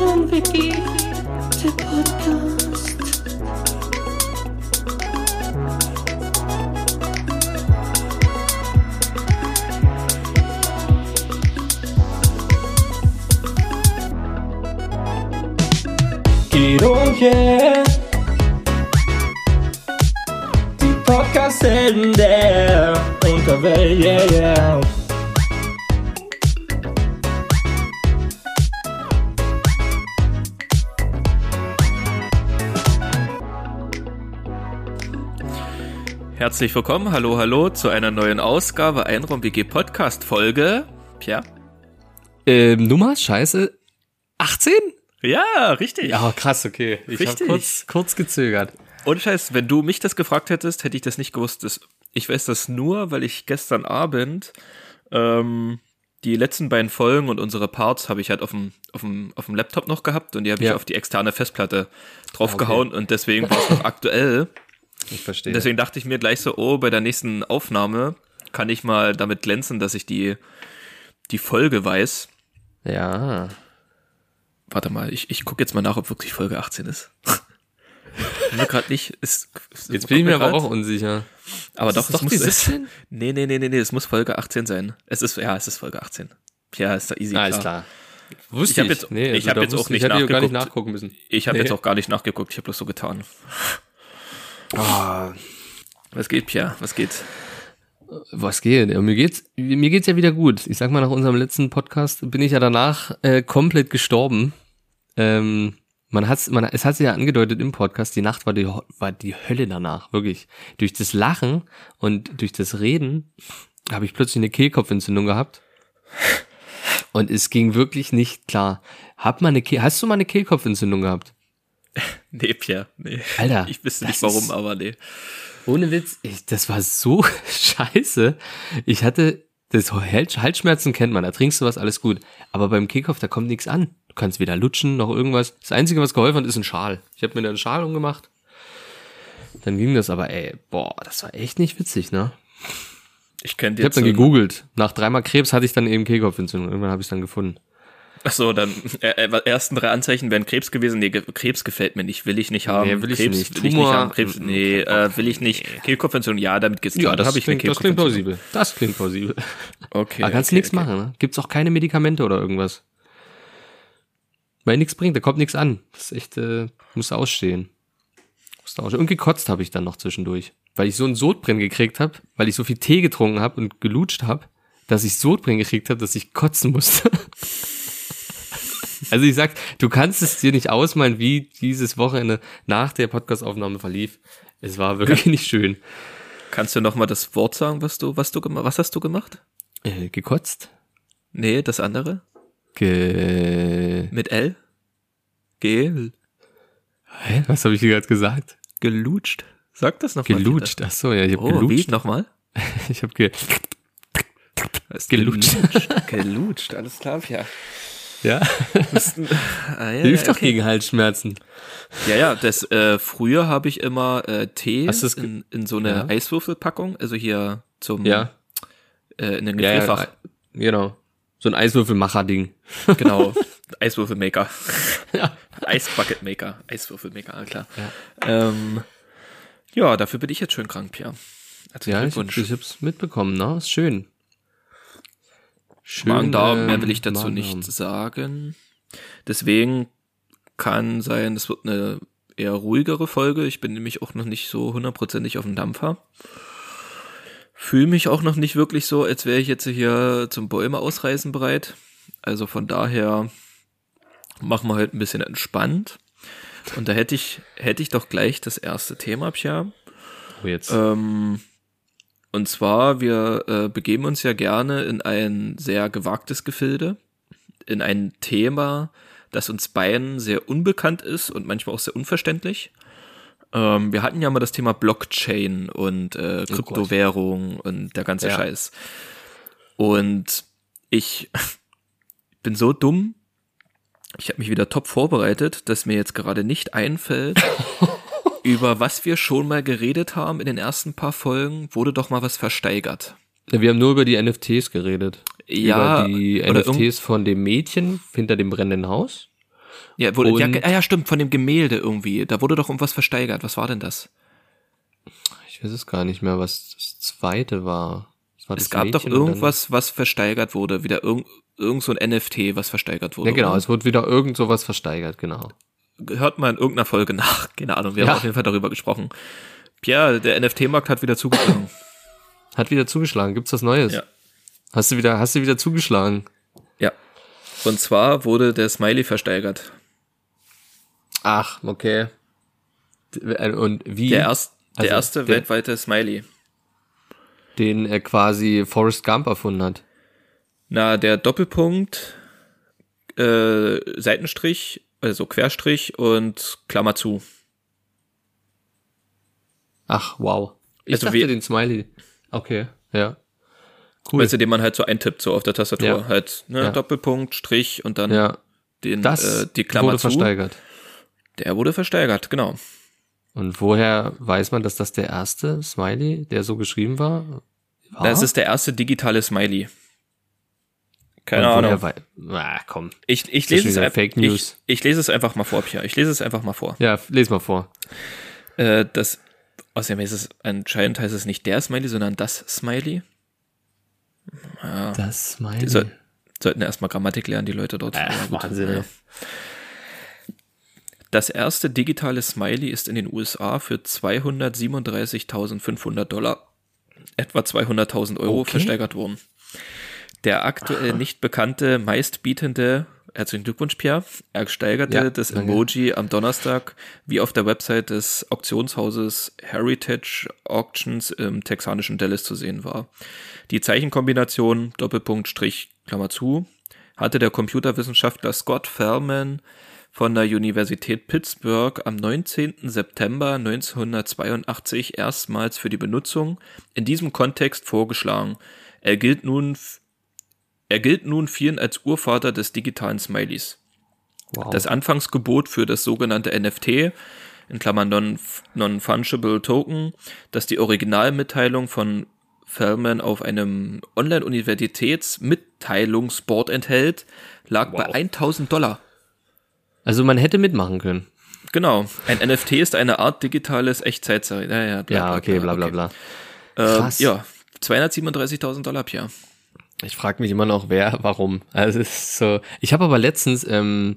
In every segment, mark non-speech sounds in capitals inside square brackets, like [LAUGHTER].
Einraum-WG, der Podcast. Guido und yeah. Die Podcast-Helden Herzlich willkommen, hallo, hallo zu einer neuen Ausgabe Einraum WG Podcast Folge. Pierre? Ähm, Nummer, scheiße, 18? Ja, richtig. Ja, krass, okay. Ich habe Richtig. kurz, kurz gezögert. Ohne Scheiß, wenn du mich das gefragt hättest, hätte ich das nicht gewusst. Das, ich weiß das nur, weil ich gestern Abend ähm, die letzten beiden Folgen und unsere Parts habe ich halt auf dem, auf dem, auf dem Laptop noch gehabt und die habe ich Ja. auf die externe Festplatte draufgehauen und deswegen war es noch [LAUGHS] aktuell. Ich verstehe. Deswegen dachte ich mir gleich so, oh, bei der nächsten Aufnahme kann ich mal damit glänzen, dass ich die, die Folge weiß. Ja. Warte mal, ich, ich gucke jetzt mal nach, ob wirklich Folge 18 ist. [LAUGHS] mir gerade nicht. Ist, Jetzt bin ich mir aber auch unsicher. Aber doch, Ist es doch muss die es- 17? Nee, nee, nee, nee, nee, es muss Folge 18 sein. Es ist, ja, es ist Folge 18. Ja, ist da easy Alles klar. klar. Wusste Ich hab jetzt- nee, ich hab da jetzt auch nicht ich gar nicht nachgeguckt. nachgucken müssen. Ich habe Nee. jetzt auch gar nicht nachgeguckt, ich habe bloß so getan. Ah, Was geht, Pierre? Was geht? was geht? Ja, mir geht's, mir geht's ja wieder gut. Ich sag mal, nach unserem letzten Podcast bin ich ja danach äh, komplett gestorben. Ähm, man hat's, man, es hat sich ja angedeutet im Podcast, die Nacht war die, war die Hölle danach, wirklich. Durch das Lachen und durch das Reden habe ich plötzlich eine Kehlkopfentzündung gehabt. Und es ging wirklich nicht klar. Hab mal eine Kehl, hast du mal eine Kehlkopfentzündung gehabt? [LAUGHS] Nee, Pierre, nee. Alter, [LAUGHS] Ich wüsste nicht warum, ist- aber nee. Ohne Witz, ich, das war so [LAUGHS] scheiße. Ich hatte, das Hals- Halsschmerzen kennt man, da trinkst du was, alles gut. Aber beim Kickoff, da kommt nichts an. Du kannst weder lutschen noch irgendwas. Das Einzige, was geholfen hat, ist ein Schal. Ich habe mir da einen Schal umgemacht. Dann ging das aber, ey, boah, das war echt nicht witzig, ne? Ich könnte Ich habe jetzt. dann gegoogelt. Nach dreimal Krebs hatte ich dann eben Kehlkopfentzündung. Irgendwann habe ich dann gefunden. Ach so, dann äh, äh, ersten drei Anzeichen wären Krebs gewesen. Nee, Krebs gefällt mir nicht, will ich nicht haben. Nee, will ich Krebs nicht. will ich nicht Tumor, haben. Krebs, mm, nee, äh, will ich nicht. Kehlkopfentzündung, ja, damit geht's klar. da habe ich eine klingt, das klingt plausibel. Das klingt plausibel. [LAUGHS] Okay. Da kannst du okay, nichts okay. machen, ne? Gibt's auch keine Medikamente oder irgendwas. Weil nichts bringt, da kommt nichts an. Das ist echt, äh, musst du ausstehen. Musst du ausstehen. Und gekotzt habe ich dann noch zwischendurch. Weil ich so einen Sodbrennen gekriegt habe, weil ich so viel Tee getrunken habe und gelutscht habe, dass ich Sodbrennen gekriegt habe, dass ich kotzen musste. [LAUGHS] [LAUGHS] also ich sag, du kannst es dir nicht ausmalen, wie dieses Wochenende nach der Podcastaufnahme verlief. Es war wirklich nicht schön. Kannst du noch mal das Wort sagen, was du, was du gemacht, was hast du gemacht? Äh, gekotzt? Nee, das andere? Ge Mit L? Gel? Hä? Was habe ich gerade gesagt? Gelutscht? Sag das noch mal. Gelutscht. Ach so, ja, ich habe. Oh, wie? gelutscht. Nochmal? [LAUGHS] Ich habe ge Gelutscht. Gelutscht, [LAUGHS] gelutscht, alles klar, ja. Ja. Ah, ja, Hilft ja, doch gegen Halsschmerzen. Ja, ja, das äh, früher habe ich immer äh, Tee in, in so eine Ja. Eiswürfelpackung, also hier zum Ja. äh, in den Gefrierfach. ja, genau. So ein Eiswürfelmacher-Ding. [LAUGHS] Genau. Eiswürfelmaker. Ja. Eisbucketmaker. Eiswürfelmaker, ah, klar. Ja. Ähm, ja, dafür bin ich jetzt schön krank, Pierre. Herzlichen Ja, ich, ich hab's mitbekommen, ne? Ist schön. Schön. Magen-Darm, mehr will ich dazu Magen-Darm. nicht sagen. Deswegen kann sein, es wird eine eher ruhigere Folge. Ich bin nämlich auch noch nicht so hundertprozentig auf dem Dampfer. Fühle mich auch noch nicht wirklich so, als wäre ich jetzt hier zum Bäume ausreißen bereit. Also von daher machen wir heute ein bisschen entspannt. Und da hätte ich, hätte ich doch gleich das erste Thema, Pia. Oh, jetzt. Ähm, und zwar, wir äh, begeben uns ja gerne in ein sehr gewagtes Gefilde, in ein Thema, das uns beiden sehr unbekannt ist und manchmal auch sehr unverständlich. Ähm, wir hatten ja mal das Thema Blockchain und äh, Oh Kryptowährung und der ganze Ja. Scheiß. Und ich [LAUGHS] bin so dumm. Ich habe mich wieder top vorbereitet, dass mir jetzt gerade nicht einfällt, [LAUGHS] über was wir schon mal geredet haben in den ersten paar Folgen, wurde doch mal was versteigert. Wir haben nur über die NFTs geredet. Ja, über die NFTs von dem Mädchen hinter dem brennenden Haus Ja, wurde, ja, ah, ja, stimmt, von dem Gemälde irgendwie. Da wurde doch irgendwas versteigert. Was war denn das? Ich weiß es gar nicht mehr, was das zweite war. Das war Es das gab doch Mädchen dann- irgendwas, was versteigert wurde. Wieder irgend, irgend so ein NFT, was versteigert wurde. Ja, genau, oder? es wurde wieder irgend sowas versteigert, genau. Hört mal in irgendeiner Folge nach. [LAUGHS] Keine Ahnung, wir Ja. haben auf jeden Fall darüber gesprochen. Pierre, der NFT-Markt hat wieder zugeschlagen. [CLEARS THROAT] Hat wieder zugeschlagen. Gibt's was Neues? Ja. Hast du wieder, hast du wieder zugeschlagen? ja. Und zwar wurde der Smiley versteigert. Ach, okay. Und wie Der, erst, der Also, erste der- weltweite Smiley. den er quasi Forrest Gump erfunden hat. Na, der Doppelpunkt, äh, Seitenstrich, also Querstrich und Klammer zu. Ach, wow. Ich Also dachte wie- den Smiley. Okay, ja. Cool. Weißt du, den man halt so eintippt, so auf der Tastatur. Ja. Halt, ne, Ja. Doppelpunkt, Strich und dann ja, den, das äh, die Klammer wurde zu. versteigert. Der wurde versteigert, genau. Und woher weiß man, dass das der erste Smiley, der so geschrieben war? war? Das ist der erste digitale Smiley. Keine Ahnung. wei- Ah, komm. Ich, ich lese es. Fake Ich, News. ich lese es einfach mal vor, Pia. Ich lese es einfach mal vor. Ja, les mal vor. Äh, das, außerdem ist es anscheinend heißt es nicht der Smiley, sondern das Smiley. Ja, Das Smiley. die soll, sollten erstmal Grammatik lernen, die Leute dort. Ja, gut. Wahnsinn, Ja. ey. Das erste digitale Smiley ist in den USA für 237.500 Dollar, etwa 200.000 Euro, Okay. versteigert worden. Der aktuell nicht bekannte, meistbietende, herzlichen Glückwunsch, Pierre, ersteigerte Ja, das danke. Emoji am Donnerstag, wie auf der Website des Auktionshauses Heritage Auctions im texanischen Dallas zu sehen war. Die Zeichenkombination Doppelpunkt Strich Klammer zu hatte der Computerwissenschaftler Scott Fellman von der Universität Pittsburgh am 19. September 1982 erstmals für die Benutzung in diesem Kontext vorgeschlagen. Er gilt nun, er gilt nun vielen als Urvater des digitalen Smileys. wow. Das Anfangsgebot für das sogenannte NFT, in Klammern Non- Non-Fungible Token, das die Originalmitteilung von Fellman auf einem Online-Universitäts-Mitteilungsboard enthält, lag bei 1000 Dollar. also man hätte mitmachen können. Genau. Ein NFT ist eine Art digitales Echtzeitzeit. Ja, ja, bla, Ja, okay, bla bla okay. bla. Ähm, Krass. ja, 237.000 Dollar, Pierre. Ich frage mich immer noch, wer, warum. Also es ist so. Ich habe aber letztens, ähm,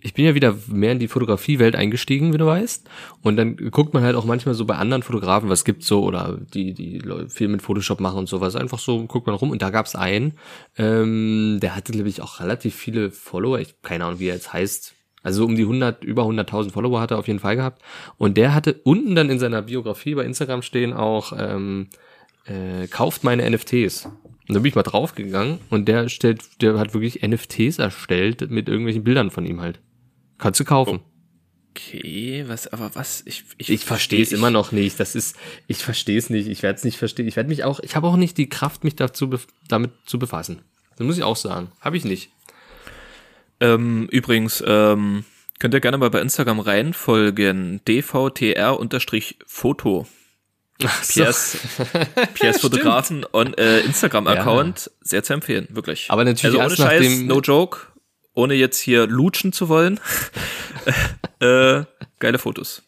ich bin ja wieder mehr in die Fotografiewelt eingestiegen, wie du weißt. Und dann guckt man halt auch manchmal so bei anderen Fotografen, was gibt's so, oder die, die viel mit Photoshop machen und sowas. Einfach so guckt man rum. Und da gab's einen, ähm, der hatte, glaube ich, auch relativ viele Follower. Ich keine Ahnung, wie er jetzt heißt. Also so um die 100, über 100.000 Follower hat er auf jeden Fall gehabt. Und der hatte unten dann in seiner Biografie bei Instagram stehen auch, ähm, äh, kauft meine NFTs. Und dann bin ich mal draufgegangen und der stellt, der hat wirklich NFTs erstellt mit irgendwelchen Bildern von ihm halt. Kannst du kaufen. Okay, was, aber was? Ich, ich, Ich verstehe es immer noch nicht. Das ist, ich verstehe es nicht. Ich werde es nicht verstehen. Ich werde mich auch, ich habe auch nicht die Kraft, mich dazu damit zu befassen. Das muss ich auch sagen. Habe ich nicht. Ähm, übrigens, ähm, könnt ihr gerne mal bei Instagram reinfolgen. dvtr-foto. Piers, [LAUGHS] Piers Fotografen on äh, Instagram-Account. Sehr zu empfehlen, wirklich. Aber natürlich also ohne Scheiß, no joke, ohne jetzt hier lutschen zu wollen. [LAUGHS] äh, geile Fotos.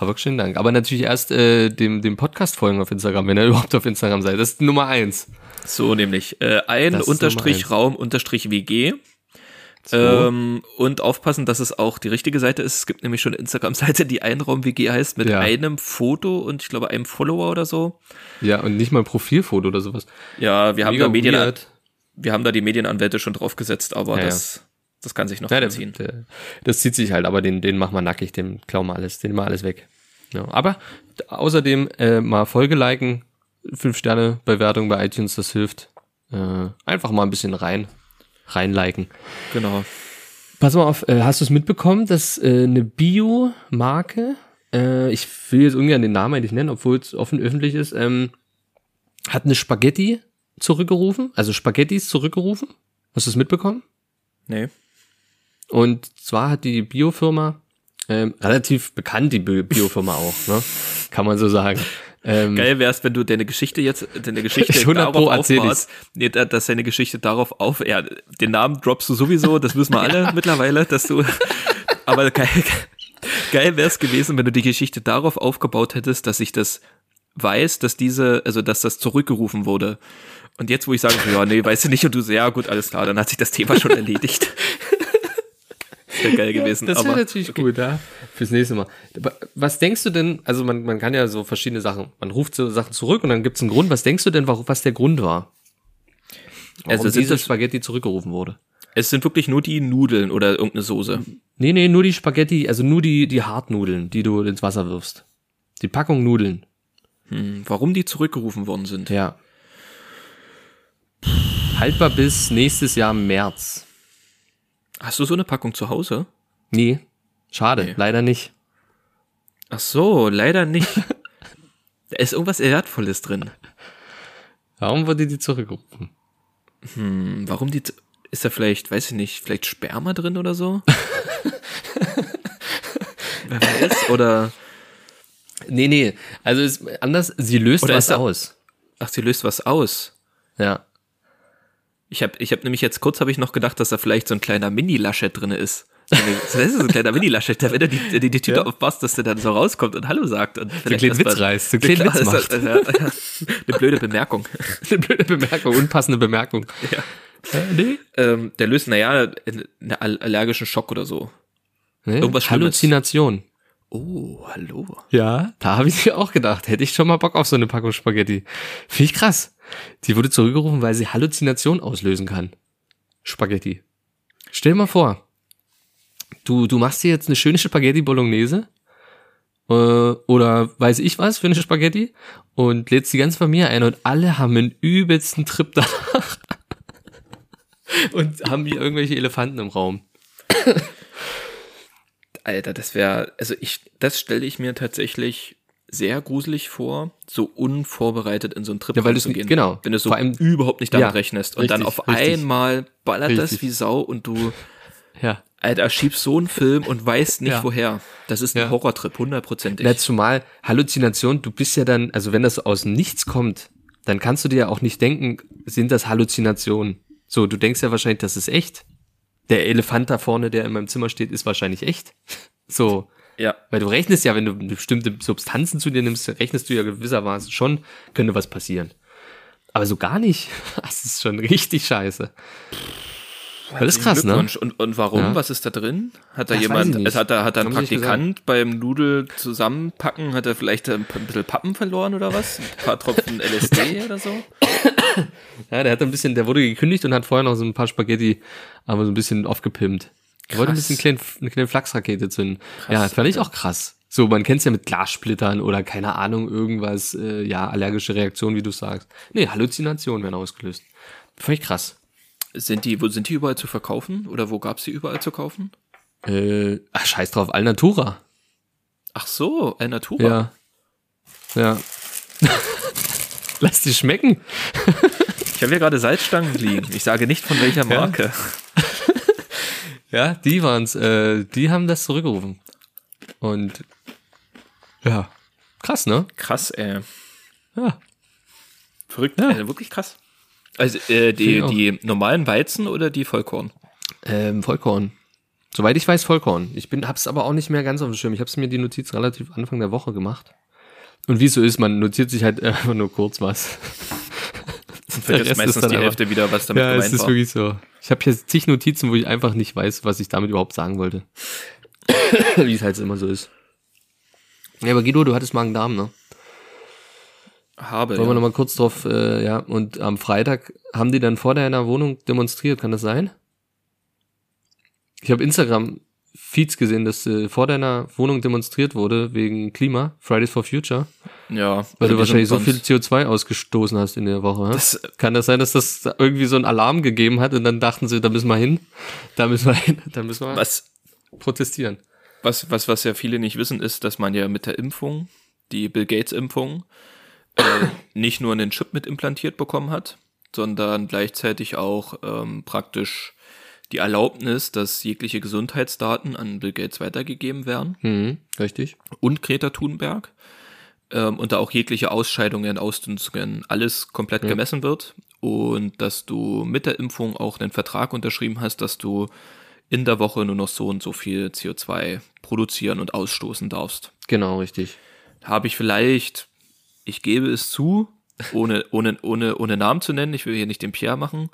Aber schönen Dank. Aber natürlich erst äh, dem, dem Podcast folgen auf Instagram, wenn ihr [LAUGHS] überhaupt auf Instagram seid. Das ist Nummer eins. So nämlich. Äh, ein Unterstrich. Raum Unterstrich WG. So. Ähm, und aufpassen, dass es auch die richtige Seite ist. Es gibt nämlich schon eine Instagram-Seite, die Einraum-WG heißt, mit Ja. einem Foto und ich glaube einem Follower oder so. Ja, und nicht mal ein Profilfoto oder sowas. Ja, wir haben, da Medien, weird. wir haben da die Medienanwälte schon draufgesetzt, aber Ja, das, das kann sich noch Ja, ziehen. das zieht sich halt, aber den, den machen wir nackig, den klauen wir alles, den machen wir alles weg. Ja, aber außerdem äh, mal Folge liken, fünf Sterne Bewertung bei iTunes, das hilft. Äh, einfach mal ein bisschen rein, reinliken. Genau. Pass mal auf, äh, hast du es mitbekommen, dass äh, eine Bio-Marke, äh, ich will jetzt ungern den Namen eigentlich nennen, obwohl es offen öffentlich ist, ähm, hat eine Spaghetti zurückgerufen, also Spaghettis zurückgerufen. Hast du es mitbekommen? Nee. Und zwar hat die Biofirma, ähm, relativ bekannt, die Bi- Biofirma auch, ne? kann man so sagen, [LAUGHS] Ähm, Geil wär's, wenn du deine Geschichte jetzt, deine Geschichte 100 Pro darauf aufbaust, nee, da- dass deine Geschichte darauf auf, ja, den Namen droppst du sowieso, das wissen wir [LAUGHS] alle mittlerweile, dass du, aber geil, geil wär's gewesen, wenn du die Geschichte darauf aufgebaut hättest, dass ich das weiß, dass diese, also, dass das zurückgerufen wurde. Und jetzt, wo ich sage, ja, nee, weißt du nicht, und du so, ja, gut, alles klar, dann hat sich das Thema schon [LAUGHS] erledigt. Das wäre geil [LAUGHS] gewesen. Das wäre natürlich gut, ja. Fürs nächste Mal. Was denkst du denn, also man, man kann ja so verschiedene Sachen, man ruft so Sachen zurück und dann gibt's einen Grund. Was denkst du denn, warum, was der Grund war? Warum Also diese Spaghetti zurückgerufen wurde? es sind wirklich nur die Nudeln oder irgendeine Soße. Nee, nee, nur die Spaghetti, also nur die, die Hartnudeln, die du ins Wasser wirfst. Die Packung Nudeln. Hm, Warum die zurückgerufen worden sind? Ja. Haltbar bis nächstes Jahr März. Hast du so eine Packung zu Hause? Nee, schade, Nee. leider nicht. Ach so, leider nicht. da ist irgendwas Wertvolles drin. Warum wurde die zurückgerufen? Hm, warum die... Ist da vielleicht, weiß ich nicht, vielleicht Sperma drin oder so? [LAUGHS] Wer weiß, oder... Nee, nee, also ist anders, sie löst Oder was da- aus. Ach, sie löst was aus. Ja. Ich habe ich hab nämlich jetzt kurz habe ich noch gedacht, dass da vielleicht so ein kleiner Mini-Laschet drin ist. [LAUGHS] Das ist so ein kleiner Mini-Laschet, wenn du die, die, die Tüte Ja. aufmachst, dass der dann so rauskommt und Hallo sagt. Und So einen kleinen Witz reißt, so einen kleinen Witz ist das- macht. ja, ja. Eine blöde Bemerkung. [LAUGHS] Eine blöde Bemerkung, unpassende Bemerkung. Ja. Äh, nee. Ähm, der löst, naja, einen all- allergischen Schock oder so. nee. Irgendwas Schlimmes. Halluzination. Oh, hallo. Ja, da habe ich mir auch gedacht, hätte ich schon mal Bock auf so eine Packung Spaghetti. Finde ich krass. Die wurde zurückgerufen, weil sie Halluzination auslösen kann. Spaghetti. Stell mal vor, du, du machst dir jetzt eine schöne Spaghetti Bolognese äh, oder weiß ich was für eine Spaghetti und lädst die ganze Familie ein und alle haben einen übelsten Trip danach [LAUGHS] und haben hier irgendwelche Elefanten im Raum. Alter, das wäre, also ich, das stelle ich mir tatsächlich sehr gruselig vor, so unvorbereitet in so einen Trip Ja, weil zu gehen. genau. Wenn du so Vor allem- überhaupt nicht damit Ja, rechnest und dann richtig, auf richtig. einmal ballert das Richtig. wie Sau und du, Ja. Alter, schiebst so einen Film und weißt nicht Ja. woher. Das ist ein Ja. Horrortrip, hundertprozentig. Na, zumal Halluzination, du bist ja dann, also wenn das aus Nichts kommt, dann kannst du dir ja auch nicht denken, sind das Halluzinationen. So, du denkst ja wahrscheinlich, das ist echt. Der Elefant da vorne, der in meinem Zimmer steht, ist wahrscheinlich echt. So, Ja. weil du rechnest ja, wenn du bestimmte Substanzen zu dir nimmst, rechnest du ja gewissermaßen schon, könnte was passieren. Aber so gar nicht. [LAUGHS] Das ist schon richtig scheiße. Das ist krass, ne? Und, und warum? Ja. Was ist da drin? Hat da Das jemand, es hat da, hat da ein Praktikant beim Nudel zusammenpacken, hat er vielleicht ein bisschen Pappen verloren oder was? Ein paar Tropfen [LAUGHS] LSD oder so? Ja, der hat ein bisschen, der wurde gekündigt und hat vorher noch so ein paar Spaghetti, aber so ein bisschen aufgepimpt. Er wollte ein Krass. bisschen klein, eine kleine Flachsrakete zünden. ja, Krass, fand ich auch krass. So, man kennt's ja mit Glassplittern oder keine Ahnung, irgendwas, äh, ja, allergische Reaktion, wie du sagst. Nee, Halluzinationen werden ausgelöst. Fand ich krass. Sind die, wo sind die überall zu verkaufen? Oder wo gab's die überall zu kaufen? Äh, ach, scheiß drauf, Alnatura. Ach so, El Natura. Ja. Ja. [LAUGHS] Lass die schmecken. Ich habe hier gerade Salzstangen liegen. Ich sage nicht von welcher Marke. Ja, [LAUGHS] die waren's, äh, die haben das zurückgerufen. Und, ja, krass, ne? Krass, ey. Ja. Verrückt, Ja. äh, wirklich krass. Also äh, die, die normalen Weizen oder die Vollkorn? Ähm, Vollkorn. Soweit ich weiß, Vollkorn. Ich bin, hab's aber auch nicht mehr ganz auf dem Schirm. Ich hab's mir die Notiz relativ Anfang der Woche gemacht. Und wie es so ist, man notiert sich halt [LAUGHS] einfach nur kurz was. [LAUGHS] Und vergisst meistens ist dann die einfach- Hälfte wieder, was damit ja, es gemeint ist war. wirklich so. Ich habe hier zig Notizen, wo ich einfach nicht weiß, was ich damit überhaupt sagen wollte. [COUGHS] wie es halt immer so ist. Ja, aber Guido, du hattest Magen-Darm, ne? Habe, Wollen wir ja. nochmal kurz drauf, äh, ja, und am Freitag haben die dann vor deiner Wohnung demonstriert, kann das sein? Ich habe Instagram-Feeds gesehen, dass äh, vor deiner Wohnung demonstriert wurde wegen Klima, Fridays for Future, ja, weil also du wahrscheinlich so viel sind CO2 ausgestoßen hast in der Woche. Das- kann das sein, dass das da irgendwie so einen Alarm gegeben hat und dann dachten sie, da müssen wir hin, da müssen wir hin, da müssen wir Was, protestieren. was, was, was ja viele nicht wissen, ist, dass man ja mit der Impfung, die Bill Gates Impfung, äh, [COUGHS] nicht nur einen Chip mit implantiert bekommen hat, sondern gleichzeitig auch ähm, praktisch die Erlaubnis, dass jegliche Gesundheitsdaten an Bill Gates weitergegeben werden Mhm, richtig. und Greta Thunberg. ähm, und da auch jegliche Ausscheidungen, Ausdünstungen, alles komplett Ja. gemessen wird und dass du mit der Impfung auch einen Vertrag unterschrieben hast, dass du in der Woche nur noch so und so viel CO2 produzieren und ausstoßen darfst. Genau, richtig. Habe ich vielleicht, ich gebe es zu, ohne, [LAUGHS] ohne, ohne, ohne Namen zu nennen, ich will hier nicht den Pierre machen,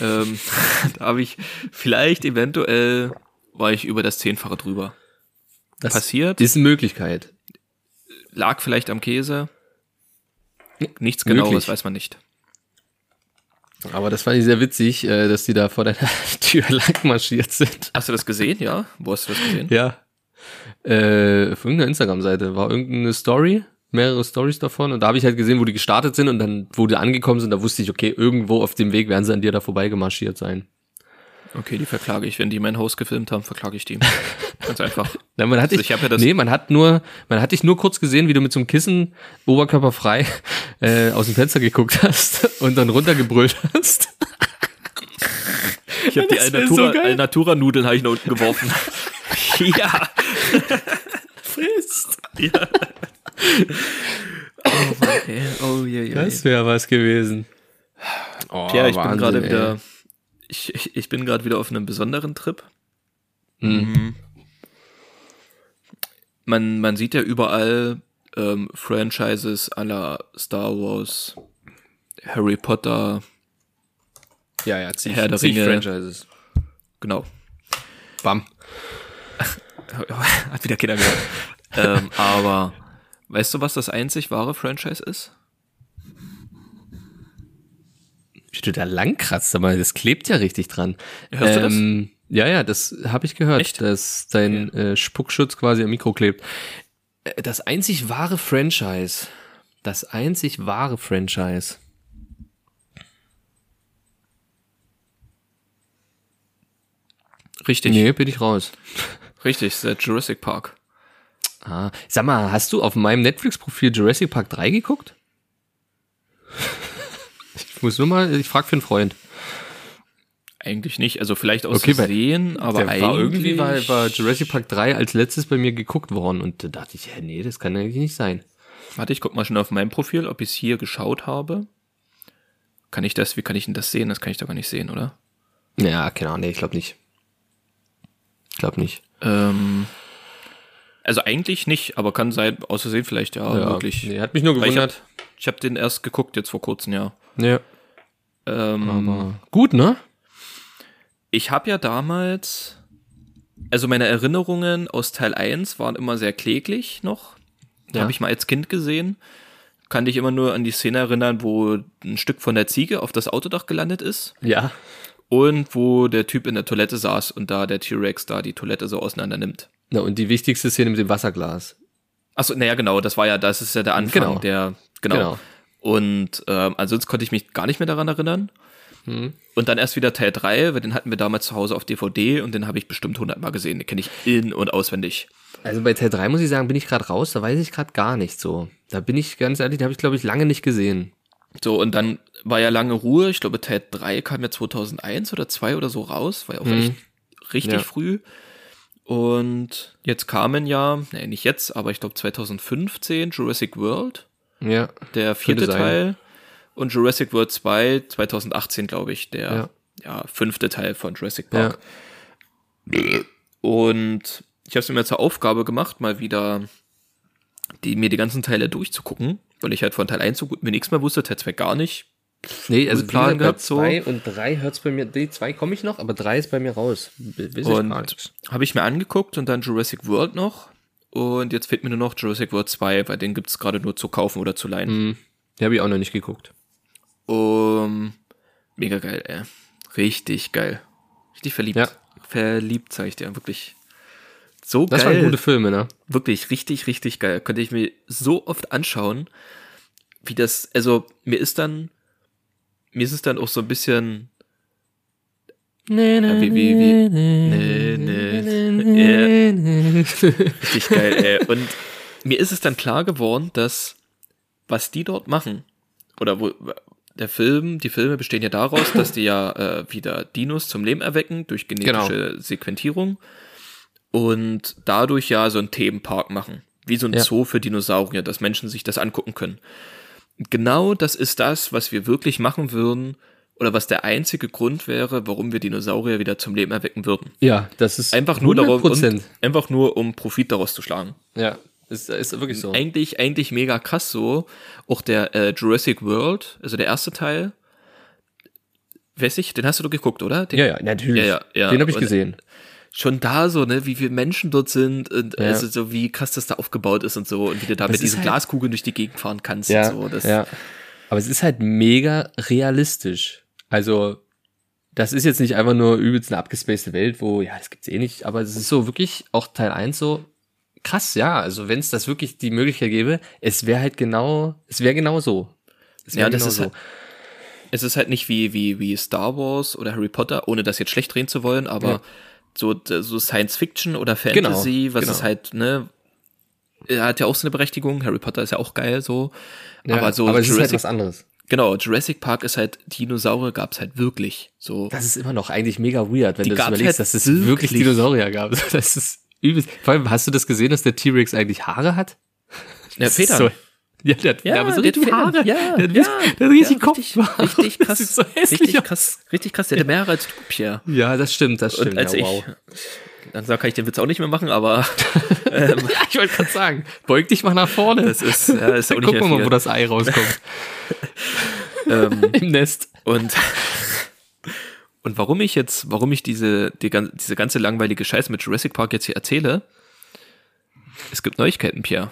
ähm, [LAUGHS] da habe ich vielleicht eventuell, war ich über das Zehnfache drüber. Das Passiert, ist eine Möglichkeit. lag vielleicht am Käse. Nichts genaues Möglich. weiß man nicht. Aber das fand ich sehr witzig, äh, dass die da vor deiner [LAUGHS] Tür lang marschiert sind. Hast du das gesehen, ja? Wo hast du das gesehen? Ja. Äh, auf irgendeiner Instagram-Seite war irgendeine Story, mehrere Stories davon und da habe ich halt gesehen, wo die gestartet sind und dann, wo die angekommen sind, da wusste ich, okay, irgendwo auf dem Weg werden sie an dir da vorbei gemarschiert sein. Okay, die verklage ich. Wenn die mein Haus gefilmt haben, verklage ich die. [LAUGHS] Ganz einfach. Na, man hat Also dich, ich ja das- nee, man hat nur, man hat dich nur kurz gesehen, wie du mit so einem Kissen oberkörperfrei [LAUGHS] äh, aus dem Fenster geguckt hast [LAUGHS] und dann runtergebrüllt hast. Ich habe die wär so. Alnatura-Nudeln habe ich nach unten geworfen. ja. Frisst. ja. Oh, ey. oh je, je, Das wäre was gewesen. Oh, Ja, ich bin Wahnsinn, gerade ey. wieder, ich, ich, ich bin gerade wieder auf einem besonderen Trip. Mhm. Man, man sieht ja überall ähm, Franchises aller Star Wars, Harry Potter, Ja, ja, zig, Herr der zig Ringe. Franchises. genau. Bam. [LAUGHS] Hat wieder keiner gehört. ähm, aber weißt du, was das einzig wahre Franchise ist? Wie du da lang kratzt, aber das klebt ja richtig dran. Hörst du das? Ähm, Ja, ja, das habe ich gehört, Echt? dass dein äh, Spuckschutz quasi am Mikro klebt. Äh, Das einzig wahre Franchise. Das einzig wahre Franchise. Richtig. Nee, bin ich raus. Richtig, ist der Jurassic Park. Ah, sag mal, hast du auf meinem Netflix-Profil Jurassic Park 3 geguckt? [LAUGHS] ich muss nur mal, ich frage für einen Freund. Eigentlich nicht, also vielleicht aus Okay, Versehen, aber Der eigentlich war irgendwie war, war Jurassic Park 3 als letztes bei mir geguckt worden und da dachte ich, ja, nee, das kann eigentlich nicht sein. Warte, ich guck mal schon auf meinem Profil, ob ich es hier geschaut habe. Kann ich das, wie kann ich denn das sehen? Das kann ich doch gar nicht sehen, oder? Ja, keine Ahnung, nee, ich glaube nicht. Ich glaube nicht. Ähm, also eigentlich nicht, aber kann sein, aus Versehen vielleicht, ja, möglich. Nee, hat mich nur Weil ich habe gewundert. ich hab den erst geguckt, jetzt vor kurzem, ja. Ja, Ähm, aber gut, ne? Ich habe ja damals, also meine Erinnerungen aus Teil 1 waren immer sehr kläglich noch. Ja. Habe ich mal als Kind gesehen. Kann dich immer nur an die Szene erinnern, wo ein Stück von der Ziege auf das Autodach gelandet ist Ja. und wo der Typ in der Toilette saß und da der T-Rex da die Toilette so auseinander nimmt. Na, und die wichtigste Szene mit dem Wasserglas. Achso, naja, genau, das war ja, das ist ja der Anfang, Genau. der, genau. Genau. Und ähm, ansonsten konnte ich mich gar nicht mehr daran erinnern. Hm. Und dann erst wieder Teil 3, weil den hatten wir damals zu Hause auf DVD und den habe ich bestimmt hundertmal gesehen. Den kenne ich in- und auswendig. Also bei Teil 3 muss ich sagen, bin ich gerade raus, da weiß ich gerade gar nicht so. Da bin ich ganz ehrlich, den habe ich glaube ich lange nicht gesehen. So, und dann war ja lange Ruhe. Ich glaube, Teil 3 kam ja 2001 oder 2 oder so raus. War ja auch echt richtig Ja. früh. Und jetzt kamen ja, nee, nicht jetzt, aber ich glaube 2015 Jurassic World, Ja. der vierte. Teil. Und Jurassic World 2 2018, glaube ich, der Ja. ja. fünfte Teil von Jurassic Park. Und ich habe es mir zur Aufgabe gemacht, mal wieder die, mir die ganzen Teile durchzugucken, weil ich halt von Teil 1 so gut mir nichts mehr wusste, Teil 2 gar nicht. Nee, also Plan gehabt so. zwei und drei hört's bei mir, die zwei komme ich noch, aber drei ist bei mir raus. Weiß Und habe ich mir angeguckt und dann Jurassic World noch. Und jetzt fehlt mir nur noch Jurassic World 2, weil den gibt's gerade nur zu kaufen oder zu leihen. Hm, die habe ich auch noch nicht geguckt. Um, mega geil, ey. Richtig geil. Richtig verliebt. Ja. Verliebt, sag ich dir. Wirklich. So Das geil. waren gute Filme, ne? Wirklich richtig, richtig geil. Könnte ich mir so oft anschauen, wie das, also mir ist dann, mir ist es dann auch so ein bisschen, Nee, ja, wie, wie, wie, nee, nee, ja, richtig geil, ey. Und mir ist es dann klar geworden, dass was die dort machen, oder wo, der Film, die Filme bestehen ja daraus, dass die ja äh, wieder Dinos zum Leben erwecken durch genetische Sequentierung und dadurch ja so einen Themenpark machen. Wie so ein Ja. Zoo für Dinosaurier, dass Menschen sich das angucken können. Genau das ist das, was wir wirklich machen würden oder was der einzige Grund wäre, warum wir Dinosaurier wieder zum Leben erwecken würden. Ja, das ist Einfach nur darum, 100%. und einfach nur um Profit daraus zu schlagen. ja, ist, ist wirklich so. Eigentlich, eigentlich mega krass so. Auch der äh, Jurassic World, also der erste Teil, weiß ich, den hast du doch geguckt, oder? Den, Ja, ja, natürlich. Ja, ja, ja. Den habe ich Und- gesehen. Schon da so, ne, wie viele Menschen dort sind und Ja. also so wie krass das da aufgebaut ist und so und wie du da Das mit diesen halt- Glaskugeln durch die Gegend fahren kannst Ja, und so. Das, ja. Aber es ist halt mega realistisch. Also, das ist jetzt nicht einfach nur übelst eine abgespacede Welt, wo, ja, das gibt's eh nicht, aber es ist so wirklich auch Teil 1 so krass, ja. Also, wenn es das wirklich die Möglichkeit gäbe, es wäre halt genau, es wäre genau so. Es wär Ja, das genau ist so. halt, es ist halt nicht wie, wie, wie Star Wars oder Harry Potter, ohne das jetzt schlecht drehen zu wollen, aber Ja. So, so Science Fiction oder Genau, Fantasy, was genau. ist halt, ne, er hat ja auch so eine Berechtigung, Harry Potter ist ja auch geil, so. Ja, aber so aber es ist halt Jurassic, was anderes. genau, Jurassic Park ist halt, Dinosaurier gab's halt wirklich, so. Das ist immer noch eigentlich mega weird, wenn Die du das überlegst, halt dass es wirklich wirklich. Dinosaurier gab. [LAUGHS] Das ist übelst. Vor allem, hast du das gesehen, dass der T-Rex eigentlich Haare hat? Ja, Federn. So, ja, der hat, Ja, aber so der hat richtig Federn. Haare. Ja, der hat, ja, der hat richtig ja, Kopf. richtig- [LAUGHS] richtig krass. Das so Richtig krass, richtig krass, der hat mehr als du, Pierre. Ja, das stimmt, das stimmt. Und als ja, ich, wow. dann kann ich den Witz auch nicht mehr machen, aber [LAUGHS] ja, ich wollte gerade sagen, beug dich mal nach vorne. das ist, ja, ist [LAUGHS] auch nicht Gucken wir mal, wo das Ei rauskommt. ähm, Im Nest. Und, und warum ich jetzt, warum ich diese, die, diese ganze langweilige Scheiße mit Jurassic Park jetzt hier erzähle, es gibt Neuigkeiten, Pierre.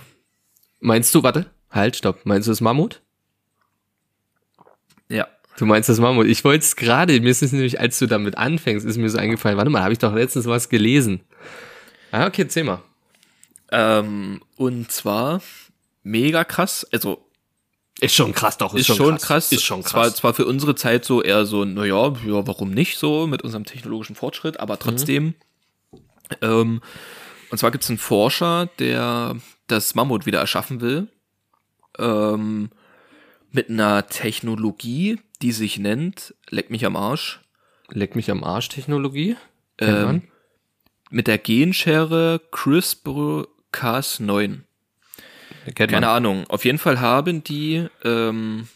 Meinst du, warte, halt, stopp. Meinst du das Mammut? Ja. Du meinst das Mammut. Ich wollte es gerade, mir ist es nämlich, als du damit anfängst, ist mir so eingefallen, warte mal, habe ich doch letztens was gelesen. Ah, okay, erzähl mal. Ähm, und zwar mega krass, also Ist schon krass, doch, ist, schon krass. Ist schon Zwar, krass. zwar für unsere Zeit so eher so, naja, ja, warum nicht so mit unserem technologischen Fortschritt, aber trotzdem. Ähm, und zwar gibt es einen Forscher, der das Mammut wieder erschaffen will. Ähm, mit einer Technologie, die sich nennt, leck mich am Arsch, Leck mich am Arsch Technologie. Ähm, mit der Genschere CRISPR-Cas9. Kennt Keine. Ahnung. Auf jeden Fall haben die ähm,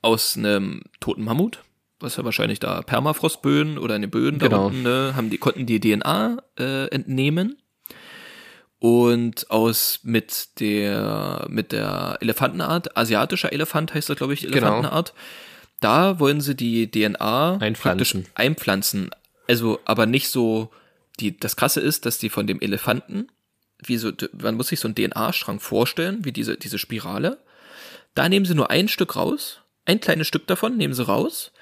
aus einem toten Mammut, was ja wahrscheinlich da Permafrostböden oder in den Böden da Genau. unten, ne, haben die konnten die DNA äh, entnehmen und aus mit der mit der Elefantenart asiatischer Elefant heißt das glaube ich Genau. Elefantenart. Da wollen sie die DNA Einpflanzen. einpflanzen. Also aber nicht so die das krasse ist, dass die von dem Elefanten wie so, man muss sich so einen DNA-Strang vorstellen, wie diese, diese Spirale. Da nehmen sie nur ein Stück raus, ein kleines Stück davon nehmen sie raus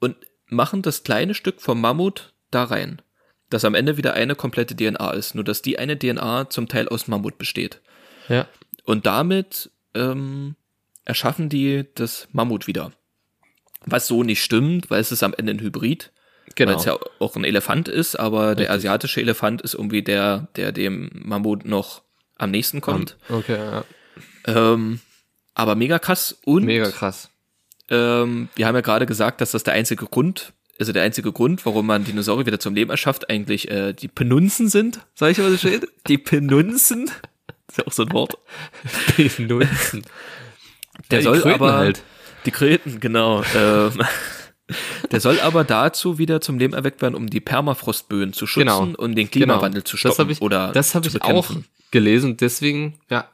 und machen das kleine Stück vom Mammut da rein. Dass am Ende wieder eine komplette DNA ist, nur dass die eine DNA zum Teil aus Mammut besteht. Ja. Und damit ähm, erschaffen die das Mammut wieder. Was so nicht stimmt, weil es ist am Ende ein Hybrid. Genau. Weil es ja auch ein Elefant ist, aber der Richtig. asiatische Elefant ist irgendwie der, der dem Mammut noch am nächsten kommt. Okay, ja. Ähm, aber mega krass und Mega krass. ähm, wir haben ja gerade gesagt, dass das der einzige Grund, also der einzige Grund, warum man Dinosaurier wieder zum Leben erschafft, eigentlich äh, die Penunzen sind. Sag ich mal so schön? Die Penunzen. ist ja auch so ein Wort. [LAUGHS] Die Nutzen. Der Ja, soll Kröten aber halt. die Kröten, genau. ähm, [LAUGHS] der soll aber dazu wieder zum Leben erweckt werden, um die Permafrostböen zu schützen Genau. und den Klimawandel zu stoppen das hab ich, oder das habe ich auch gelesen. Deswegen, ja.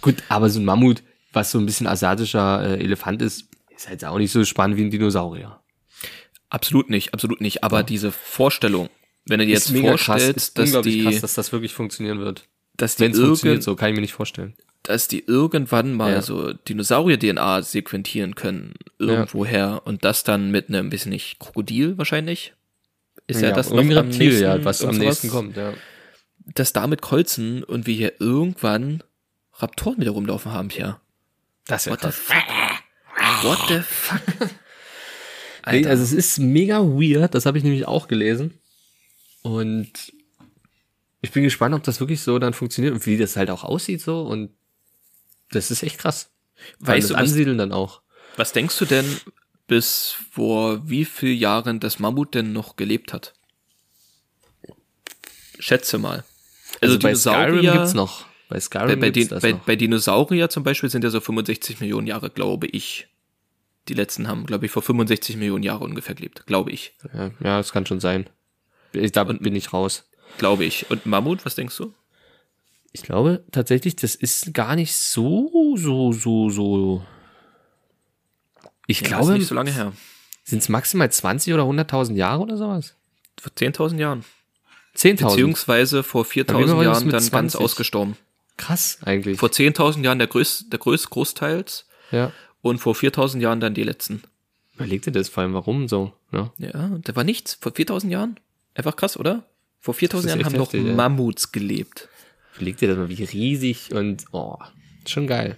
Gut, aber so ein Mammut, was so ein bisschen asiatischer äh, Elefant ist, ist halt auch nicht so spannend wie ein Dinosaurier. Absolut nicht, absolut nicht. Aber diese Vorstellung, wenn du dir jetzt ist mega krass, vorstellst, ist dass die, krass, dass das wirklich funktionieren wird. dass die Wenn es funktioniert, so kann ich mir nicht vorstellen. dass die irgendwann mal Ja. so Dinosaurier-DNA sequentieren können, irgendwoher, und das dann mit einem, bisschen nicht, Krokodil wahrscheinlich? Ist ja, das noch irgendwie am Reptil, nächsten, ja, was am nächsten kommt, ja. Das damit kreuzen und wir hier irgendwann Raptoren wieder rumlaufen haben, ja. Das What the fuck? What the fuck? [LAUGHS] Alter. also es ist mega weird, das habe ich nämlich auch gelesen. Und ich bin gespannt, ob das wirklich so dann funktioniert und wie das halt auch aussieht so. Und das ist echt krass. Weißt du, was- Ansiedeln dann auch. Was denkst du denn, bis vor wie viel Jahren das Mammut denn noch gelebt hat? Schätze mal. Also, bei Skyrim gibt's noch. Bei Bei, Skyrim bei, gibt's Di- das bei, noch. bei Dinosaurier zum Beispiel sind ja so 65 Millionen Jahre, glaube ich. Die letzten haben, glaube ich, vor 65 Millionen Jahren ungefähr gelebt. Glaube ich. Ja, ja, das kann schon sein. Ich, da bin ich raus. Glaube ich. Und Mammut, was denkst du? Ich glaube tatsächlich, das ist gar nicht so, so, so, so. Ich Ja, ist glaube, nicht so lange her. sind es maximal 20 oder 100.000 Jahre oder sowas? Vor 10.000 Jahren. 10.000. Beziehungsweise vor Aber wie 4.000 war das Jahren dann ganz 20? ausgestorben. Krass eigentlich. Vor 10.000 Jahren der, größ, der größ, Großteils ja. Und vor 4.000 Jahren dann die letzten. Überleg dir das vor allem, warum so? Ja. Ja, da war nichts. Vor 4.000 Jahren? Einfach krass, oder? Vor 4.000 ist Jahren haben noch heftig, ja. Mammuts gelebt. Überleg dir das mal, wie riesig und oh, schon geil.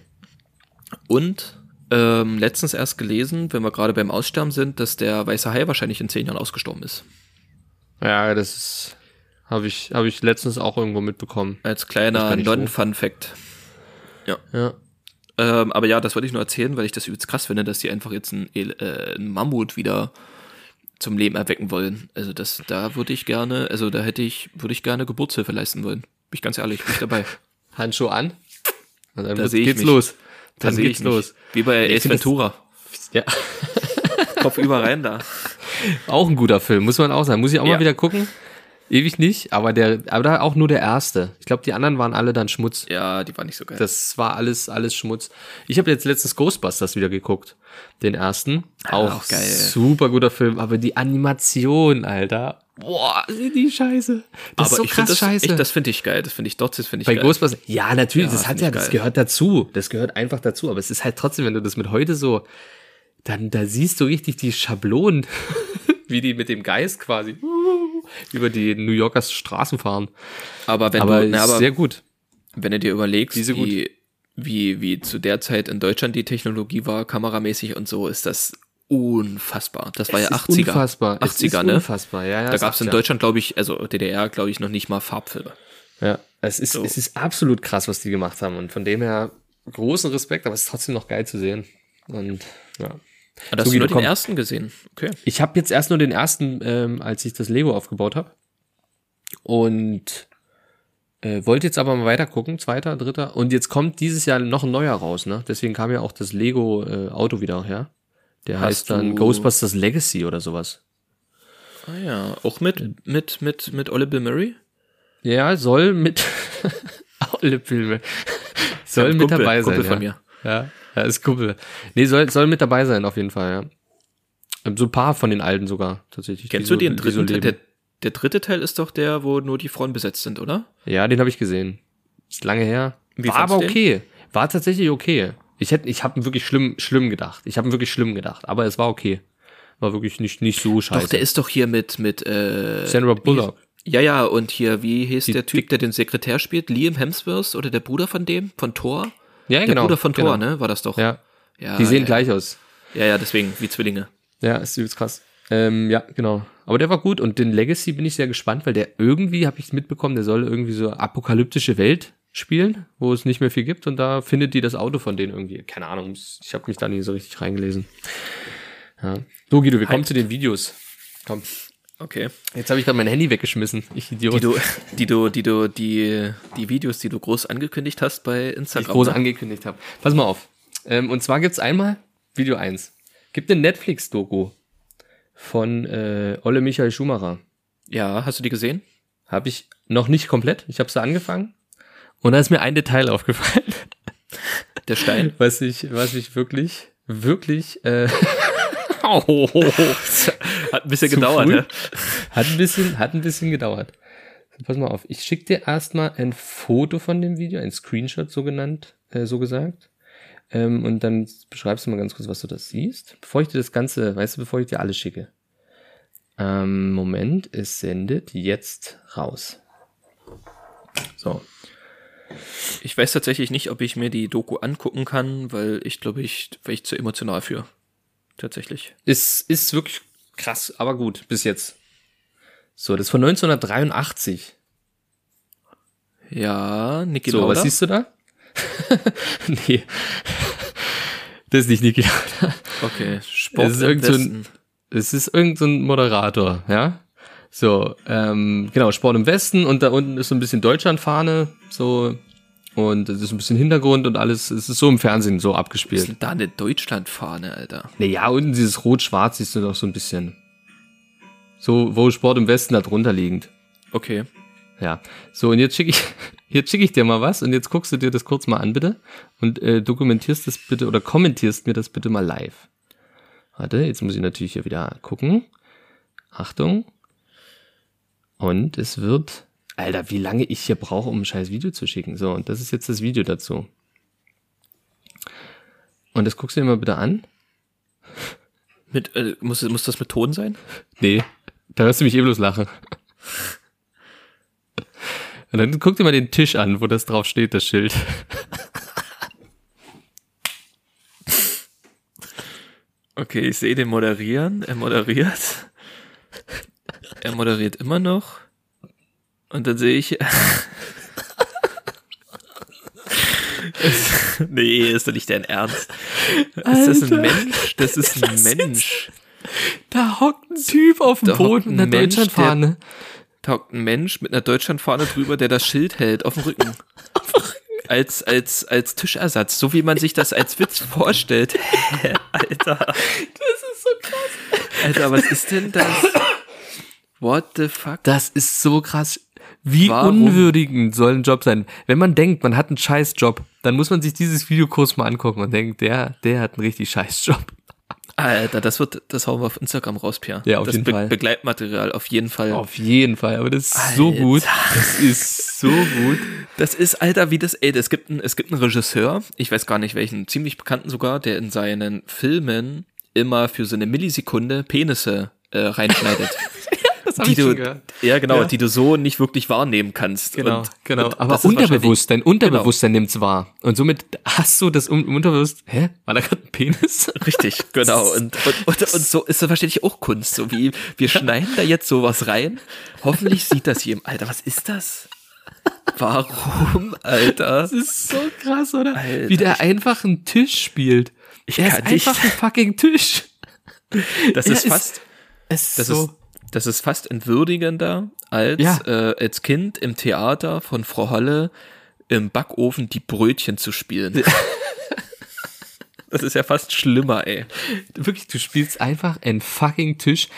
Und ähm, letztens erst gelesen, wenn wir gerade beim Aussterben sind, dass der weiße Hai wahrscheinlich in 10 Jahren ausgestorben ist. Ja, das habe ich habe ich letztens auch irgendwo mitbekommen. Als kleiner. Non-Fun-Fact. Ja. Ähm, aber ja, das wollte ich nur erzählen, weil ich das übelst krass finde, dass die einfach jetzt ein, El- äh, ein Mammut wieder zum Leben erwecken wollen. Also das, da würde ich gerne, also da hätte ich, würde ich gerne Geburtshilfe leisten wollen. Bin ich ganz ehrlich, bin ich dabei. [LAUGHS] Handschuh an. Und dann Da sehe ich geht's mich. los. Da Dann sehe geht's ich mich. los. Wie bei Ich Ace find das- Ventura. Ja. Kopf über rein da. [LAUGHS] Auch ein guter Film, muss man auch sagen. Muss ich auch Ja. mal wieder gucken. Ewig nicht, aber der, aber da auch nur der erste. Ich glaube, die anderen waren alle dann Schmutz. Ja, die war nicht so geil. Das war alles, alles Schmutz. Ich habe jetzt letztens Ghostbusters wieder geguckt. Den ersten. Auch, auch geil. super guter Film, aber die Animation, Alter. Boah, sind die scheiße. Das ist so ich krass das, scheiße. ich, das finde ich geil. Das finde ich doch, das finde ich Bei geil. Ghostbusters, ja, natürlich, Ja, das hat ja, das geil. gehört dazu. Das gehört einfach dazu. Aber es ist halt trotzdem, wenn du das mit heute so, dann, da siehst du richtig die Schablonen, [LAUGHS] wie die mit dem Geist quasi über die New Yorker Straßen fahren. aber wenn aber du, na, ist aber sehr gut. wenn du dir überlegst, Diese gut. wie, wie, wie zu der Zeit in Deutschland die Technologie war, kameramäßig und so, ist das unfassbar. Das war ja Es ist 80er. Unfassbar. Es 80er, ist ne? Unfassbar, ja, ja. Da gab es in ja. Deutschland, glaube ich, also DDR, glaube ich, noch nicht mal Farbfilme. Ja, es ist, So. es ist absolut krass, was die gemacht haben. Und von dem her großen Respekt, aber es ist trotzdem noch geil zu sehen. Und ja. Ah, hast So, du nur den komm. ersten gesehen? Okay. Ich habe jetzt erst nur den ersten, ähm, als ich das Lego aufgebaut habe. Und äh, wollte jetzt aber mal weiter gucken, zweiter, dritter. Und jetzt kommt dieses Jahr noch ein neuer raus, ne? Deswegen kam ja auch das Lego äh, Auto wieder her. Der Hast heißt dann Ghostbusters Legacy oder sowas. Ah ja, auch mit, mit, mit, mit Olle Bill Murray? Ja, soll mit [LAUGHS] alle Filme. Soll Ja, mit Kumpel, dabei sein. Kumpel ja. von mir. Ja, ja, ist Kumpel. Nee, soll, soll mit dabei sein, auf jeden Fall, ja. Ähm, So ein paar von den alten sogar, tatsächlich. Kennst du den die so dritten Teil? Der, der dritte Teil ist doch der, wo nur die Frauen besetzt sind, oder? Ja, den habe ich gesehen. Ist lange her. Wie War aber okay. War tatsächlich okay. Ich hätte, ich habe wirklich schlimm, schlimm gedacht. Ich habe wirklich schlimm gedacht, aber es war okay. War wirklich nicht, nicht so scheiße. Doch, der ist doch hier mit, mit, äh. Sandra Bullock. Ja, ja, und hier, wie hieß Die der Typ, der den Sekretär spielt? Liam Hemsworth oder der Bruder von dem? Von Thor? Ja, Der genau. Bruder von Thor, genau. ne? War das doch? Ja. ja Die sehen ja, gleich aus. Ja, ja, deswegen, wie Zwillinge. Ja, ist übelst krass. Ähm, ja, genau. Aber der war gut und den Legacy bin ich sehr gespannt, weil der irgendwie, habe ich mitbekommen, der soll irgendwie so apokalyptische Welt spielen, wo es nicht mehr viel gibt und da findet die das Auto von denen irgendwie. Keine Ahnung, ich habe mich da nie so richtig reingelesen. Ja. So, Guido, wir kommen Hyped. zu den Videos. Komm. Okay. Jetzt habe ich gerade mein Handy weggeschmissen. Ich Idiot. Die du, die du, die du, die, die Videos, die du groß angekündigt hast bei die ich Instagram. groß ne? angekündigt habe. Pass mal auf. Ähm, und zwar gibt's einmal Video 1. Gibt eine Netflix-Doku von äh, Olle Michael Schumacher. Ja, hast du die gesehen? Habe ich noch nicht komplett. Ich habe da angefangen. Und da ist mir ein Detail aufgefallen, Der Stein? was ich, was ich wirklich, wirklich äh, [LAUGHS] [LAUGHS] Hat ein bisschen gedauert, ne? hat ein bisschen, hat ein bisschen gedauert. Pass mal auf. Ich schicke dir erstmal ein Foto von dem Video, ein Screenshot so genannt, äh, so gesagt. Ähm, und dann beschreibst du mal ganz kurz, was du das siehst. Bevor ich dir das Ganze, weißt du, bevor ich dir alles schicke. Ähm, Moment, es sendet jetzt raus. So. Ich weiß tatsächlich nicht, ob ich mir die Doku angucken kann, weil ich glaube, ich, weil ich zu emotional für. Tatsächlich. Ist, ist wirklich krass, aber gut, bis jetzt. So, das ist von 1983. Ja, Niki So, Lauda. was siehst du da? [LAUGHS] nee. Das ist nicht Niki Lauda. Okay, Sport Es ist im irgend so ein- Westen. Es ist irgendein so ein Moderator, ja? So, ähm, genau, Sport im Westen und da unten ist so ein bisschen Deutschlandfahne, so Und es ist ein bisschen Hintergrund und alles, es ist so im Fernsehen so Was abgespielt. ist denn da eine Deutschlandfahne, Alter? Naja, unten dieses Rot-Schwarz siehst du noch so ein bisschen. So, wo Sport im Westen da drunter liegend. Okay. Ja. So, und jetzt schicke ich, [LAUGHS] jetzt schicke ich dir mal was und jetzt guckst du dir das kurz mal an, bitte. Und äh, dokumentierst das bitte oder kommentierst mir das bitte mal live. Warte, jetzt muss ich natürlich hier wieder gucken. Achtung. Und es wird. Alter, wie lange ich hier brauche, um ein scheiß Video zu schicken. So, und das ist jetzt das Video dazu. Und das guckst du dir mal bitte an. Mit, äh, muss, muss das mit Ton sein? Nee, da hörst du mich eh bloß lachen. Und dann guck dir mal den Tisch an, wo das drauf steht, das Schild. Okay, ich sehe den moderieren. Er moderiert. Er moderiert immer noch. Und dann sehe ich. Nee, ist doch nicht dein Ernst. Ist das ein Alter. Mensch? Das ist ein Mensch. Da hockt ein Typ auf dem Da hockt Boden mit einer Mensch, Deutschlandfahne. Taugt ein Mensch mit einer Deutschlandfahne drüber, der das Schild hält auf dem Rücken. Als, als, als Tischersatz, so wie man sich das als Witz vorstellt. Alter. Das ist so krass. Alter, was ist denn das? What the fuck? Das ist so krass. Wie Warum? unwürdigend soll ein Job sein? Wenn man denkt, man hat einen scheiß Job, dann muss man sich dieses Video kurz mal angucken und denkt, der, der hat einen richtig scheiß Job. Alter, das wird, das hauen wir auf Instagram raus, Pierre. Ja, auf das jeden Fall. Begleitmaterial, auf jeden Fall. Auf jeden Fall, aber das ist so Alter. gut. Das ist so gut. Das ist, Alter, wie das, ey, es gibt einen, es gibt einen Regisseur, ich weiß gar nicht welchen, ziemlich bekannten sogar, der in seinen Filmen immer für so eine Millisekunde Penisse äh, reinschneidet. [LAUGHS] Das die du, gehört. ja genau, Ja. die du so nicht wirklich wahrnehmen kannst. Genau, Und- genau. und Aber ist unterbewusst, dein Unterbewusstsein Genau. nimmt's wahr. Und somit hast du das im Unterbewusst, hä? War da gerade ein Penis? [LAUGHS] Richtig, genau. [LAUGHS] Und, und, und, und so ist das wahrscheinlich auch Kunst, so wie wir schneiden da jetzt sowas rein. Hoffentlich sieht das jemand. Alter, was ist das? Warum, Alter? Das ist so krass, oder? Alter, Wie der einfach einen Tisch spielt. Ich er kann ist nicht. einfach ein fucking Tisch. Das ist ist fast, Es das so. ist, das ist fast entwürdigender als Ja. äh, als Kind im Theater von Frau Holle im Backofen die Brötchen zu spielen. [LAUGHS] Das ist ja fast schlimmer, ey. wirklich, du spielst einfach einen fucking Tisch.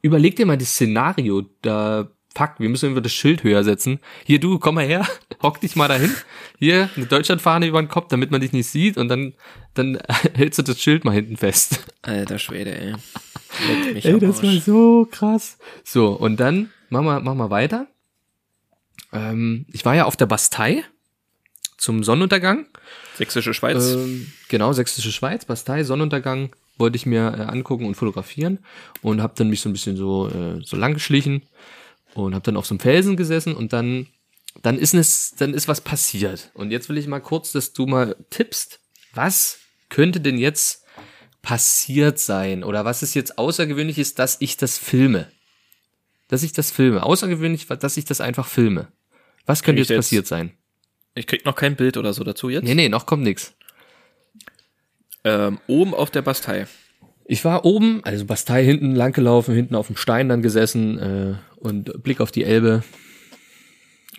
Überleg dir mal das Szenario, da, fuck, wir müssen irgendwie das Schild höher setzen. Hier, du, komm mal her, [LAUGHS] hock dich mal dahin. Hier, eine Deutschlandfahne über den Kopf, damit man dich nicht sieht und dann, dann [LAUGHS] hältst du das Schild mal hinten fest. Alter Schwede, ey. Mich am Arsch. so krass. So, und dann, mach mal, mach mal weiter. Ähm, ich war ja auf der Bastei zum Sonnenuntergang. Sächsische Schweiz. Ähm, genau, Sächsische Schweiz, Bastei, Sonnenuntergang wollte ich mir äh, angucken und fotografieren und habe dann mich so ein bisschen so äh, so lang geschlichen und habe dann auf so einem Felsen gesessen und dann dann ist es dann ist was passiert und jetzt will ich mal kurz, dass du mal tippst, was könnte denn jetzt passiert sein oder was ist jetzt außergewöhnlich ist, dass ich das filme, dass ich das filme, außergewöhnlich, dass ich das einfach filme. Was könnte jetzt jetzt- passiert sein? Ich krieg noch kein Bild oder so dazu jetzt. Nee, nee, noch kommt nix. Ähm, oben auf der Bastei. Ich war oben, also Bastei hinten lang gelaufen, hinten auf dem Stein dann gesessen äh, und Blick auf die Elbe.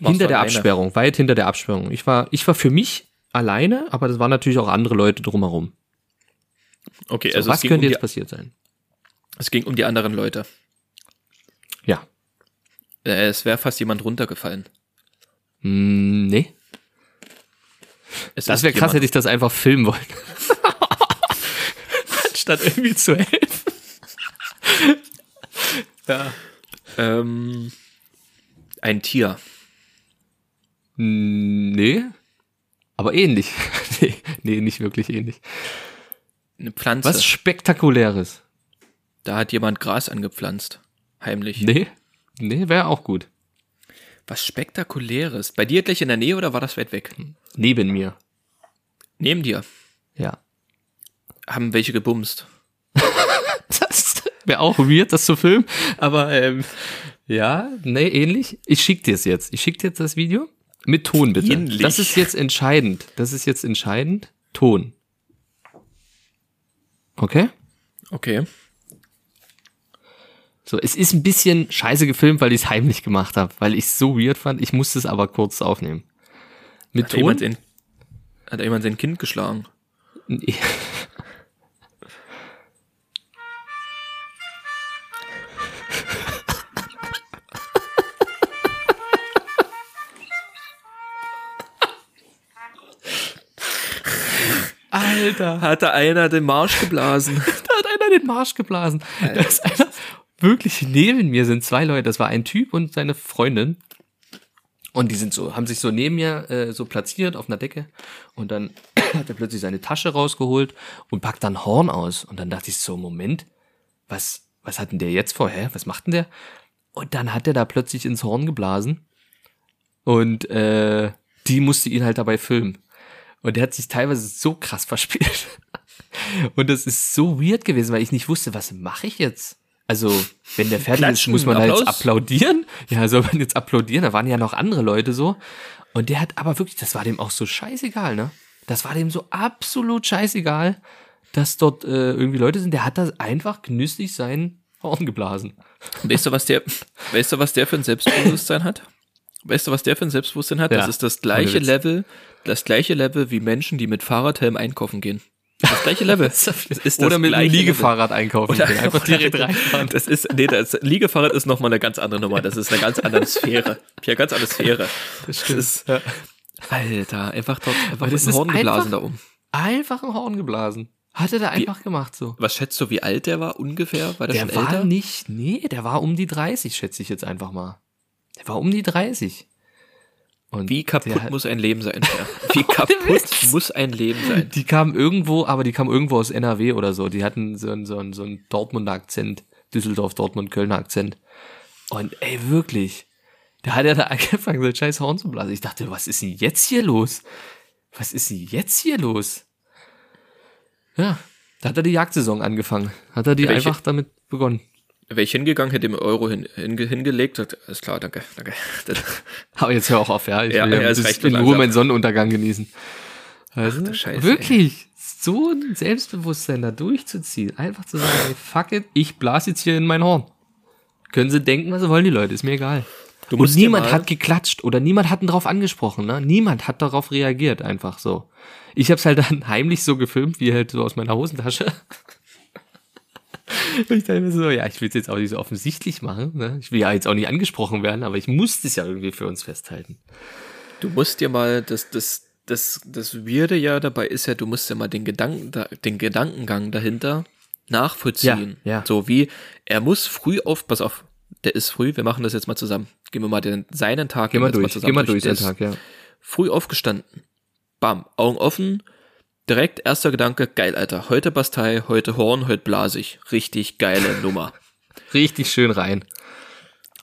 Warst hinter der alleine? Absperrung, weit hinter der Absperrung. Ich war, ich war für mich alleine, aber das waren natürlich auch andere Leute drumherum. Okay, So, also was könnte um jetzt die, passiert sein? es ging um die anderen Leute. Ja. Äh, es wäre fast jemand runtergefallen. Hm, nee. Es Das wäre krass, hätte ich das einfach filmen wollen. [LAUGHS] Anstatt irgendwie zu helfen. [LAUGHS] ja. Ähm, ein Tier. Hm, Nee. Aber ähnlich. [LAUGHS] nee, nee, nicht wirklich ähnlich. Eine Pflanze. Was Spektakuläres. Da hat jemand Gras angepflanzt. Heimlich. Nee. Nee, wäre auch gut. Was Spektakuläres. Bei dir gleich in der Nähe oder war das weit weg? Neben mir. Neben dir. Ja. Haben welche gebumst. [LAUGHS] Das wäre auch weird, das zu filmen. Aber ähm, ja, nee, ähnlich. Ich schick dir es jetzt. Ich schick dir jetzt das Video. Mit Ton bitte. Ähnlich. Das ist jetzt entscheidend. Das ist jetzt entscheidend. Ton. Okay? Okay. So, es ist ein bisschen scheiße gefilmt, weil ich es heimlich gemacht habe, weil ich es so weird fand. Ich musste es aber kurz aufnehmen. Mit Hat da jemand, Ton? sein, hat jemand sein Kind geschlagen? [LAUGHS] Alter, Hat da einer den Marsch geblasen? [LAUGHS] da hat einer den Marsch geblasen. Da ist einer wirklich neben mir sind zwei Leute. Das war ein Typ und seine Freundin. Und die sind so, haben sich so neben mir äh, so platziert auf einer Decke. Und dann [CLEARS THROAT] hat er plötzlich seine Tasche rausgeholt und packt dann Horn aus. Und dann dachte ich so, Moment, was, was hat denn der jetzt vor? Hä? Was macht denn der? Und dann hat er da plötzlich ins Horn geblasen. Und äh, die musste ihn halt dabei filmen. Und der hat sich teilweise so krass [LAUGHS] verspielt. Und das ist so weird gewesen, weil ich nicht wusste, was mache ich jetzt? Also, wenn der fertig Klatschen, ist, muss man da jetzt Applaus? applaudieren? Ja, soll man jetzt applaudieren? Da waren ja noch andere Leute so. Und der hat aber wirklich, das war dem auch so scheißegal, ne? Das war dem so absolut scheißegal, dass dort äh, irgendwie Leute sind. Der hat da einfach genüsslich sein Horn geblasen. Weißt du, was der, weißt du, was der für ein Selbstbewusstsein hat? Weißt du, was der für ein Selbstbewusstsein hat? Ja. Das ist das gleiche. Level, das gleiche Level wie Menschen, die mit Fahrradhelm einkaufen gehen. Das gleiche Level. [LAUGHS] Das ist das Oder mit einem Liegefahrrad einkaufen. Oder- gehen. Einfach direkt reinfahren. Das ist, nee, das Liegefahrrad ist nochmal eine ganz andere Nummer. Das ist eine ganz andere Sphäre. Hier, ganz andere Sphäre. Das ist, Ja. Alter, einfach dort, einfach das mit dem ist Horn geblasen da oben. Einfach ein Horn geblasen. Hat er da einfach gemacht so. Was schätzt du, wie alt der war ungefähr? War der, Der schon war älter? nicht, nee, der war um die 30, schätze ich jetzt einfach mal. Der war um die 30. Und Wie kaputt hat- muss ein Leben sein? Ja. [LAUGHS] Wie kaputt muss ein Leben sein? Die kamen irgendwo, aber die kamen irgendwo aus NRW oder so. Die hatten so einen, so einen, so einen Dortmunder Akzent. Düsseldorf, Dortmund, Kölner Akzent. Und ey, wirklich. Da hat er da angefangen, so ein scheiß Horn zu blasen. Ich dachte, was ist denn jetzt hier los? Was ist denn jetzt hier los? Ja, da hat er die Jagdsaison angefangen. Hat er die Welche- einfach damit begonnen. Wäre ich hingegangen, hätte ihm Euro hin, hinge, hingelegt, sagt, alles klar, danke, danke. [LAUGHS] Aber jetzt hör auch auf, ja. Ich Ja, will ja, ja, reicht in mir Ruhe meinen Sonnenuntergang genießen. Also, du Scheiße, wirklich, so ein Selbstbewusstsein da durchzuziehen. Einfach zu sagen, ey, fuck it, ich blase jetzt hier in mein Horn. Können sie denken, was sie wollen, die Leute, ist mir egal. Du Und niemand hat geklatscht oder niemand hat ihn drauf angesprochen, ne? Niemand hat darauf reagiert, einfach so. Ich hab's halt dann [LAUGHS] heimlich so gefilmt, wie halt so aus meiner Hosentasche. Und ich dachte mir so, ja, ich will es jetzt auch nicht so offensichtlich machen, ne? Ich will ja jetzt auch nicht angesprochen werden, aber ich muss das ja irgendwie für uns festhalten. Du musst dir mal, das, das, das, das Weirde ja dabei ist ja, du musst ja mal den Gedanken, da- den Gedankengang dahinter nachvollziehen. Ja, ja. So wie, er muss früh auf, pass auf, der ist früh, wir machen das jetzt mal zusammen. Gehen wir mal den, seinen Tag mal gehen wir durch, mal durch Der den ist Tag, ja. Früh aufgestanden. Bam, Augen offen. Direkt erster Gedanke, geil, Alter. Heute Bastei, heute Horn, heute blasig. Richtig geile Nummer. [LAUGHS] Richtig schön rein.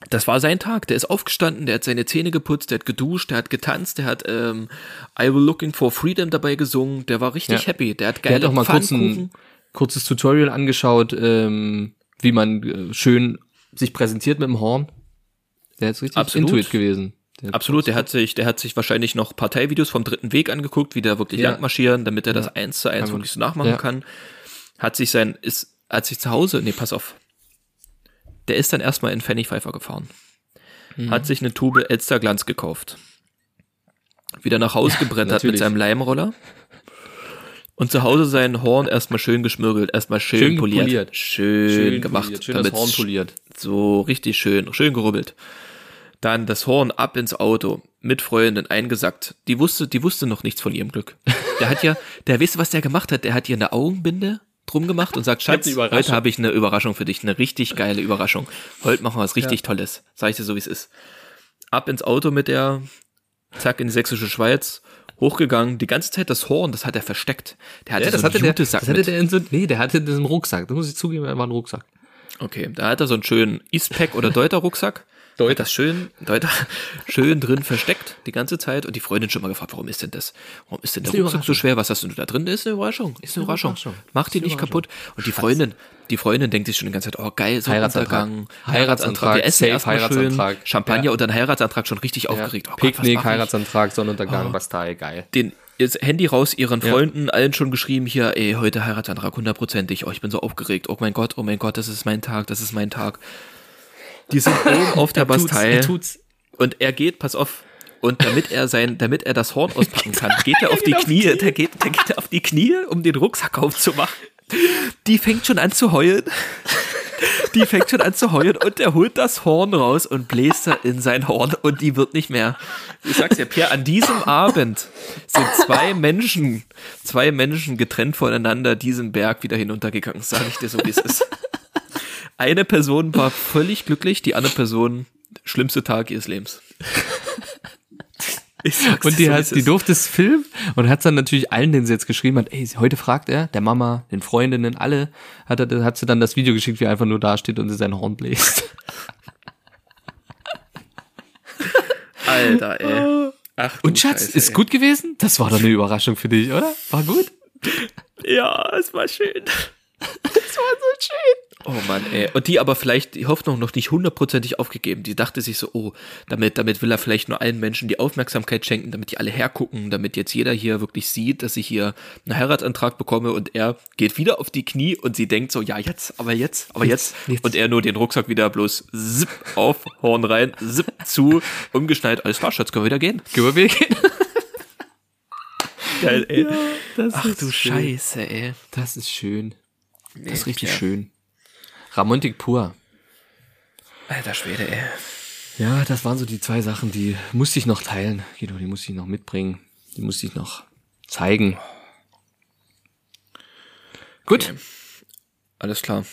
Das war sein Tag. Der ist aufgestanden, der hat seine Zähne geputzt, der hat geduscht, der hat getanzt, der hat ähm, I Will Looking for Freedom dabei gesungen. Der war richtig Ja. happy. Der hat Der geile hat auch mal kurz ein kurzes Tutorial angeschaut, ähm, wie man äh, schön sich präsentiert mit dem Horn. Der ist richtig Absolut. intuit gewesen. Der Absolut, der hat sich, der hat sich wahrscheinlich noch Parteivideos vom dritten Weg angeguckt, wie der wirklich Ja. lang marschieren, damit er das eins zu eins man- wirklich so nachmachen ja. kann. Hat sich sein, ist, hat sich zu Hause, nee, pass auf. Der ist dann erstmal in Pfennigpfeifer gefahren. Mhm. Hat sich eine Tube Elsterglanz gekauft. Wieder nach Hause gebrettert mit natürlich. seinem Leimroller. Und zu Hause sein Horn erstmal schön geschmirgelt, erstmal schön, Schön poliert. poliert. Schön, gemacht. poliert, schön das damit's Horn poliert. so richtig schön, schön gerubbelt. Dann das Horn ab ins Auto, mit Freundin eingesackt. Die wusste, die wusste noch nichts von ihrem Glück. Der hat ja, [LAUGHS] der wisst, was der gemacht hat. Der hat ihr eine Augenbinde drum gemacht und sagt, Schatz, heute habe ich eine Überraschung für dich, eine richtig geile Überraschung. Heute machen wir was richtig Tolles. Sag ich dir so, wie es ist. Ab ins Auto mit der, zack, in die sächsische Schweiz, hochgegangen. Die ganze Zeit das Horn, das hat er versteckt. Der hatte Ja, das so hatte der, das hatte mit. der in so, nee, der hatte diesen Rucksack. Das muss ich zugeben, er war ein Rucksack. Okay, da hat er so einen schönen Eastpack oder Deuter-Rucksack. Hat das schön, Deuter, [LAUGHS] schön drin versteckt die ganze Zeit und die Freundin schon mal gefragt, warum ist denn das? Warum ist denn der Ist Rucksack so schwer? Was hast denn du da drin? Ist eine Überraschung. Ist eine Überraschung. Überraschung. Mach die nicht kaputt. Und die Freundin, die Freundin denkt sich schon die ganze Zeit, oh geil, so Heiratsantrag. Untergang. Heiratsantrag, Wir essen erstmal schön Heiratsantrag. Champagner Ja. und dann Heiratsantrag schon richtig aufgeregt. Oh Gott, Picknick, ich? Heiratsantrag, Sonnenuntergang, Bastei, geil. den jetzt Handy raus, ihren Ja. Freunden, allen schon geschrieben, hier, ey, heute Heiratsantrag, hundertprozentig, oh, ich bin so aufgeregt, oh mein Gott, oh mein Gott, das ist mein Tag, das ist mein Tag. Die sind oben [LAUGHS] auf der Er Bastei und er geht, pass auf, Und damit er sein, damit er das Horn auspacken kann, [LAUGHS] geht er auf die Knie, der geht, der geht auf die Knie, um den Rucksack aufzumachen. Die fängt schon an zu heulen. Die fängt schon an zu heulen und er holt das Horn raus und bläst da in sein Horn und die wird nicht mehr. Ich sag's dir, Pierre, an diesem Abend sind zwei Menschen, zwei Menschen getrennt voneinander diesen Berg wieder hinuntergegangen, sage ich dir so, wie es ist. Eine Person war völlig glücklich, die andere Person schlimmste Tag ihres Lebens. Und die, so, hat, die durfte es filmen und hat dann natürlich allen, denen sie jetzt geschrieben hat, ey, heute fragt er, der Mama, den Freundinnen, alle, hat, er, hat sie dann das Video geschickt, wie er einfach nur da steht und sie sein Horn bläst. Alter, ey. Ach, du Und Schatz, Scheiße, ist ey. gut gewesen? Das war doch eine Überraschung für dich, oder? War gut? Ja, es war schön. Es war so schön. Oh Mann, ey. Und die aber vielleicht die Hoffnung noch nicht hundertprozentig aufgegeben. Die dachte sich so, oh, damit, damit will er vielleicht nur allen Menschen die Aufmerksamkeit schenken, damit die alle hergucken, damit jetzt jeder hier wirklich sieht, dass ich hier einen Heiratsantrag bekomme und er geht wieder auf die Knie und sie denkt so, ja, jetzt, aber jetzt, aber jetzt. jetzt. Und er nur den Rucksack wieder bloß zip auf, Horn rein, zip zu, umgeschnallt, alles klar, Schatz, können wir wieder gehen. Gehen wir weg. Geil, ey. Das Ach du Scheiße, ey. Das ist schön. Das ist richtig ja. schön. Ramontik pur. Alter Schwede, ey. Ja, das waren so die zwei Sachen, die musste ich noch teilen. Guido, die musste ich noch mitbringen. Die musste ich noch zeigen. Gut. Alles klar.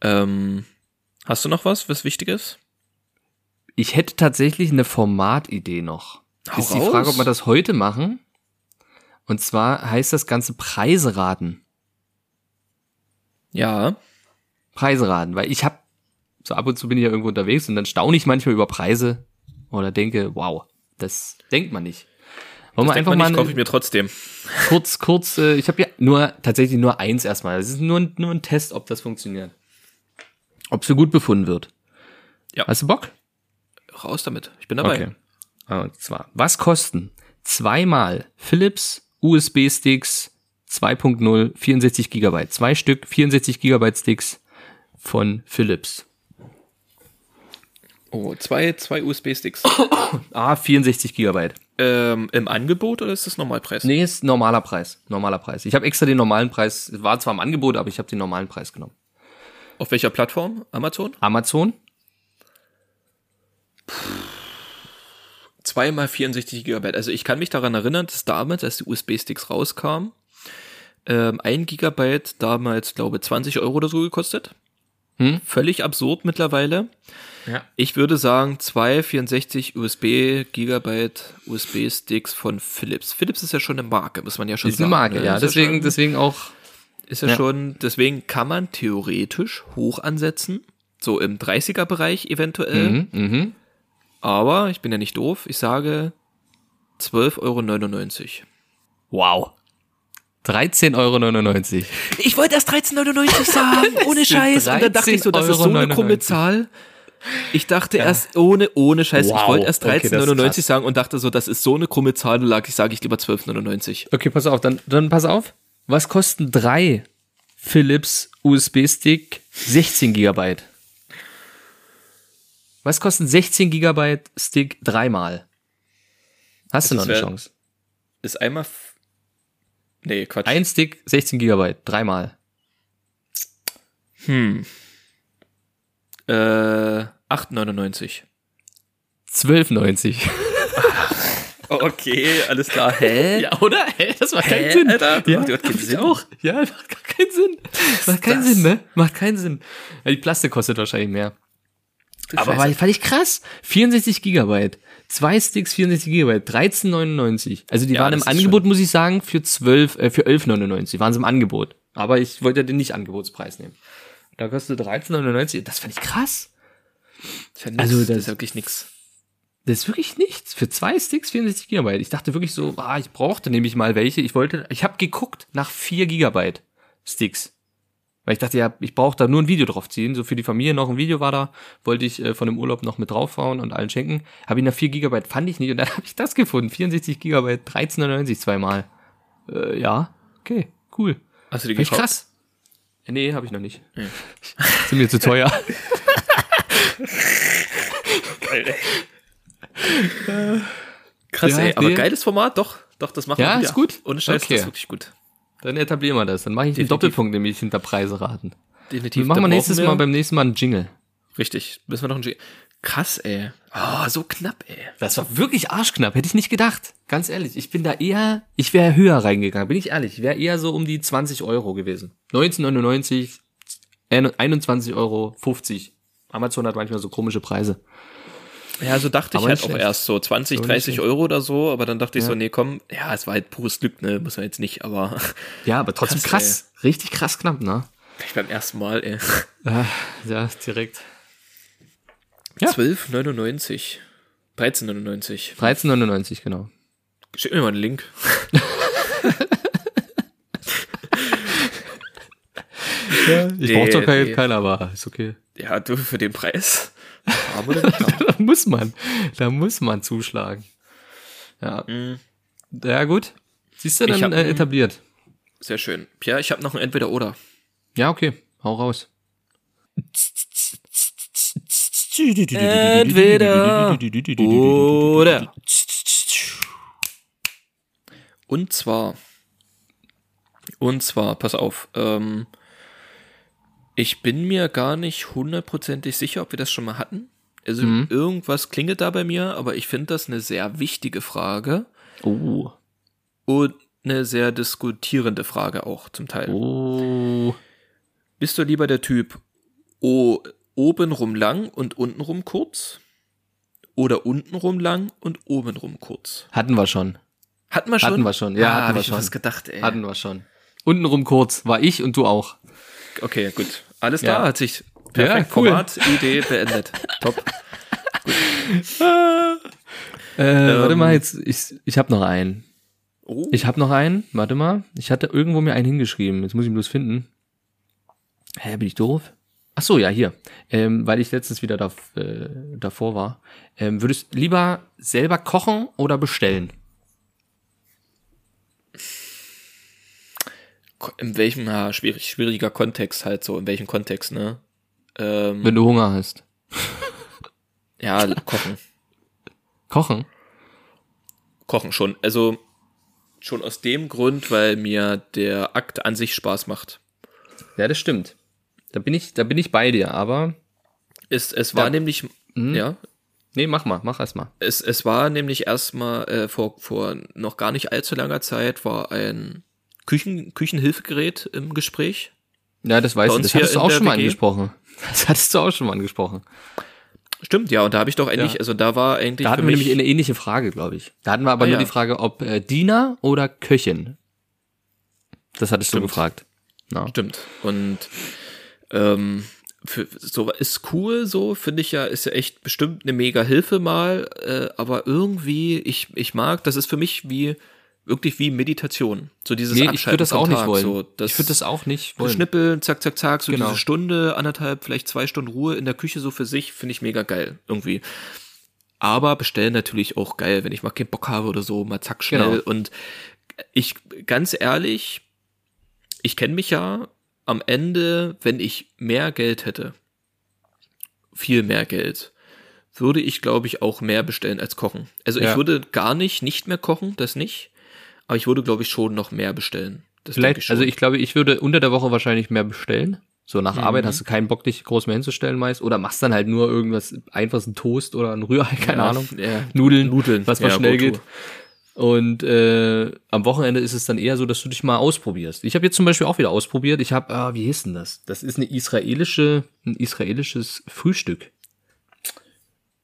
Ähm, hast du noch was, was wichtig ist? Ich hätte tatsächlich eine Formatidee noch. Hau ist die raus. Frage, ob wir das heute machen. Und zwar heißt das Ganze Preise raten. Ja. Preise raten, weil ich habe so ab und zu bin ich ja irgendwo unterwegs und dann staune ich manchmal über Preise oder denke, wow, das denkt man nicht. Wollen wir Denkt einfach man mal kaufe ich mir trotzdem. kurz, kurz, äh, ich habe ja nur tatsächlich nur eins erstmal. Es ist nur, ein- nur ein Test, ob das funktioniert. Ob es für gut befunden wird. Ja. Hast du Bock? Raus damit. Ich bin dabei. Okay. Und zwar, was kosten zweimal Philips USB-Sticks 2.0 64 Gigabyte? Zwei Stück 64 Gigabyte Sticks von Philips. Oh, zwei, zwei USB-Sticks. [COUGHS] Ah, 64 Gigabyte. ähm, Im Angebot oder ist das Normalpreis? Nee, ist normaler Preis. Normaler Preis. Ich habe extra den normalen Preis, war zwar im Angebot, aber ich habe den normalen Preis genommen. Auf welcher Plattform? Amazon? Amazon? Zweimal 64 Gigabyte. Also ich kann mich daran erinnern, dass damals, als die USB-Sticks rauskamen, ähm, ein Gigabyte damals, glaube 20 Euro oder so gekostet. Hm? Völlig absurd mittlerweile. Ja. Ich würde sagen, zwei 64 USB Gigabyte USB Sticks von Philips. Philips ist ja schon eine Marke, muss man ja schon Ist sagen. eine Marke, ne? ja. Ist Deswegen, schon, deswegen auch ist ja, ja. schon, deswegen kann man theoretisch hoch ansetzen, so im 30er Bereich eventuell. Mhm, mhm. Aber ich bin ja nicht doof. Ich sage 12,99 Euro. Wow. 13,99 Euro. Ich wollte erst 13,99 sagen, [LAUGHS] ohne Scheiß. Und dann dachte ich so, das ist so eine 13,99 krumme Zahl. Ich dachte erst ohne, ohne Scheiß. Ich Wow, wollte erst okay, das ist 13,99 krass. sagen und dachte so, das ist so eine krumme Zahl. Da lag ich, sage ich lieber 12,99. Okay, pass auf, dann, dann pass auf. Was kosten drei Philips USB-Stick 16 Gigabyte? Was kosten 16 Gigabyte Stick dreimal? Hast du noch Das eine Chance? Ist einmal. Nee, Quatsch. Ein Stick 16 Gigabyte, dreimal. Äh, 8,99. 12,90. [LAUGHS] Okay, alles klar. Hä? Ja, oder? Hä? Das macht keinen Hä, Sinn. Alter? Ja, Macht keinen Sinn. auch. Ja, macht gar keinen Sinn. Macht keinen das? Sinn, ne? Macht keinen Sinn. Ja, die Plastik kostet wahrscheinlich mehr. Aber Scheiße. war, fand ich krass. 64 Gigabyte. Zwei Sticks, 64 Gigabyte. 13,99. Also die Ja, waren im Angebot, muss ich sagen, für 12, äh, für 11,99. Waren sie im Angebot. Aber ich wollte ja den nicht Angebotspreis nehmen. Da kostet 13,99. Das fand ich krass. Ja nix. Also das, das- ist wirklich nix. Das ist wirklich nichts. Für zwei Sticks 64 Gigabyte. Ich dachte wirklich so, ah, ich brauchte nämlich mal welche. Ich wollte, ich habe geguckt nach 4 Gigabyte Sticks. Weil ich dachte, ja, ich brauche da nur ein Video drauf ziehen. So für die Familie noch ein Video war da. Wollte ich äh, von dem Urlaub noch mit draufhauen und allen schenken. Habe ich nach 4 Gigabyte, fand ich nicht. Und dann [LAUGHS] habe ich das gefunden. 64 Gigabyte, 13,99 zweimal. Äh, ja, okay, cool. Hast du die gekauft? krass. Nee, habe ich noch nicht. [LAUGHS] Sind mir zu teuer. Geil, ey. Krass, Ja, ey. Aber nee. geiles Format, doch. Doch, das machen Ja, wir wieder. ist gut. Ohne Scheiß, Okay. das ist wirklich gut. Dann etablieren wir das. Dann mache ich Definitiv. Doppelpunkt, nämlich hinter Preise raten. Definitiv. Wir machen wir nächstes brauchen Mal beim nächsten Mal einen Jingle. Richtig. Müssen wir noch einen Jingle. Krass, ey. Oh, so knapp, ey. Das war wirklich arschknapp, hätte ich nicht gedacht. Ganz ehrlich, ich bin da eher, ich wäre höher reingegangen, bin ich ehrlich. Ich wäre eher so um die 20 Euro gewesen. 19,99, 21 Euro, 50. Amazon hat manchmal so komische Preise. Ja, so dachte Aber ich halt nicht auch schlecht. erst so 20, So nicht 30 schlecht. Euro oder so, aber dann dachte ich Ja. so, nee, komm, ja, es war halt pures Glück, ne, muss man jetzt nicht, aber Ja, aber trotzdem Krass, krass. Richtig krass knapp, ne? ich beim ersten Mal, ey. Ja, ja direkt. Ja. 12,99. 13,99. 13,99, genau. Schick mir mal einen Link. [LAUGHS] Ich Nee, brauche doch kein, nee. keiner, aber ist okay. Ja, du für den Preis. [LAUGHS] Arm? Da muss man, da muss man zuschlagen. Ja. Ja, gut. Siehst du, Ich dann hab äh, einen- etabliert. Sehr schön. Ja, ich habe noch ein Entweder-Oder. Ja, okay. Hau raus. Entweder Oder. Und zwar, und zwar, pass auf, ähm, ich bin mir gar nicht hundertprozentig sicher, ob wir das schon mal hatten. Also irgendwas klingelt da bei mir, aber ich finde das eine sehr wichtige Frage Oh. und eine sehr diskutierende Frage auch zum Teil. Oh. Bist du lieber der Typ o obenrum lang und untenrum kurz? Oder untenrum lang und obenrum kurz? Hatten wir schon. Hatten wir schon? Hatten wir schon, ja, ah, hatten wir ich schon. was gedacht, ey. Hatten wir schon. Untenrum kurz. War ich und du auch. Okay, gut. Alles Ja. klar, hat sich perfekt Ja, cool. Format, Idee beendet. [LAUGHS] Top. Äh, warte mal, jetzt, ich, ich habe noch einen. Oh, Ich habe noch einen. Warte mal. Ich hatte irgendwo mir einen hingeschrieben. Jetzt muss ich ihn bloß finden. Hä, bin ich doof? Ach so, ja, hier. Ähm, weil ich letztens wieder da, äh, davor war. Ähm, würdest lieber selber kochen oder bestellen? In welchem, ja, schwierig, schwieriger Kontext halt so, in welchem Kontext, ne? Ähm, Wenn du Hunger hast. [LAUGHS] ja, kochen. Kochen? Kochen schon. Also schon aus dem Grund, weil mir der Akt an sich Spaß macht. Ja, das stimmt. Da bin ich, da bin ich bei dir, aber. Es, es war Ja. nämlich, ja, Nee, mach mal, mach erst mal. es, es war nämlich erstmal äh, vor, vor noch gar nicht allzu langer Zeit war ein Küchen, Küchenhilfegerät im Gespräch. Ja, das weiß ich. Das hattest du auch schon mal WG? angesprochen. Das hattest du auch schon mal angesprochen. Stimmt, ja, und da habe ich doch eigentlich, Ja. also da war eigentlich Da hatten wir nämlich eine ähnliche Frage, glaube ich. Da hatten wir aber Ah, nur ja. die Frage, ob äh, Diener oder Köchin. Das hattest du Stimmt. gefragt. Ja. Stimmt. Und ähm, für, so ist cool, so finde ich ja, ist ja echt bestimmt eine mega Hilfe mal, äh, aber irgendwie, ich, ich mag, das ist für mich wie wirklich wie Meditation. So dieses Nee, ich würde das auch nicht Tag, wollen. So, das ich würde das auch nicht wollen. Schnippeln, zack, zack, zack, so Genau. diese Stunde, anderthalb, vielleicht zwei Stunden Ruhe in der Küche so für sich, finde ich mega geil, irgendwie. Aber bestellen natürlich auch geil, wenn ich mal keinen Bock habe oder so, mal zack, schnell. Genau. Und ich, ganz ehrlich, ich kenne mich ja am Ende, wenn ich mehr Geld hätte, viel mehr Geld, würde ich, glaube ich, auch mehr bestellen als kochen. Also Ja. ich würde gar nicht, nicht mehr kochen, das nicht. Aber ich würde, glaube ich, schon noch mehr bestellen. Das Vielleicht, ich also ich glaube, ich würde unter der Woche wahrscheinlich mehr bestellen. So nach Arbeit Mhm. hast du keinen Bock, dich groß mehr hinzustellen meist. Oder machst dann halt nur irgendwas, einfaches, ein Toast oder ein Rührei, [LAUGHS] keine Ja, Ahnung. ja. Nudeln, Nudeln, was mal ja, schnell geht. Und äh, am Wochenende ist es dann eher so, dass du dich mal ausprobierst. Ich habe jetzt zum Beispiel auch wieder ausprobiert. Ich habe, ah, wie hieß denn das? Das ist eine israelische, ein israelisches Frühstück.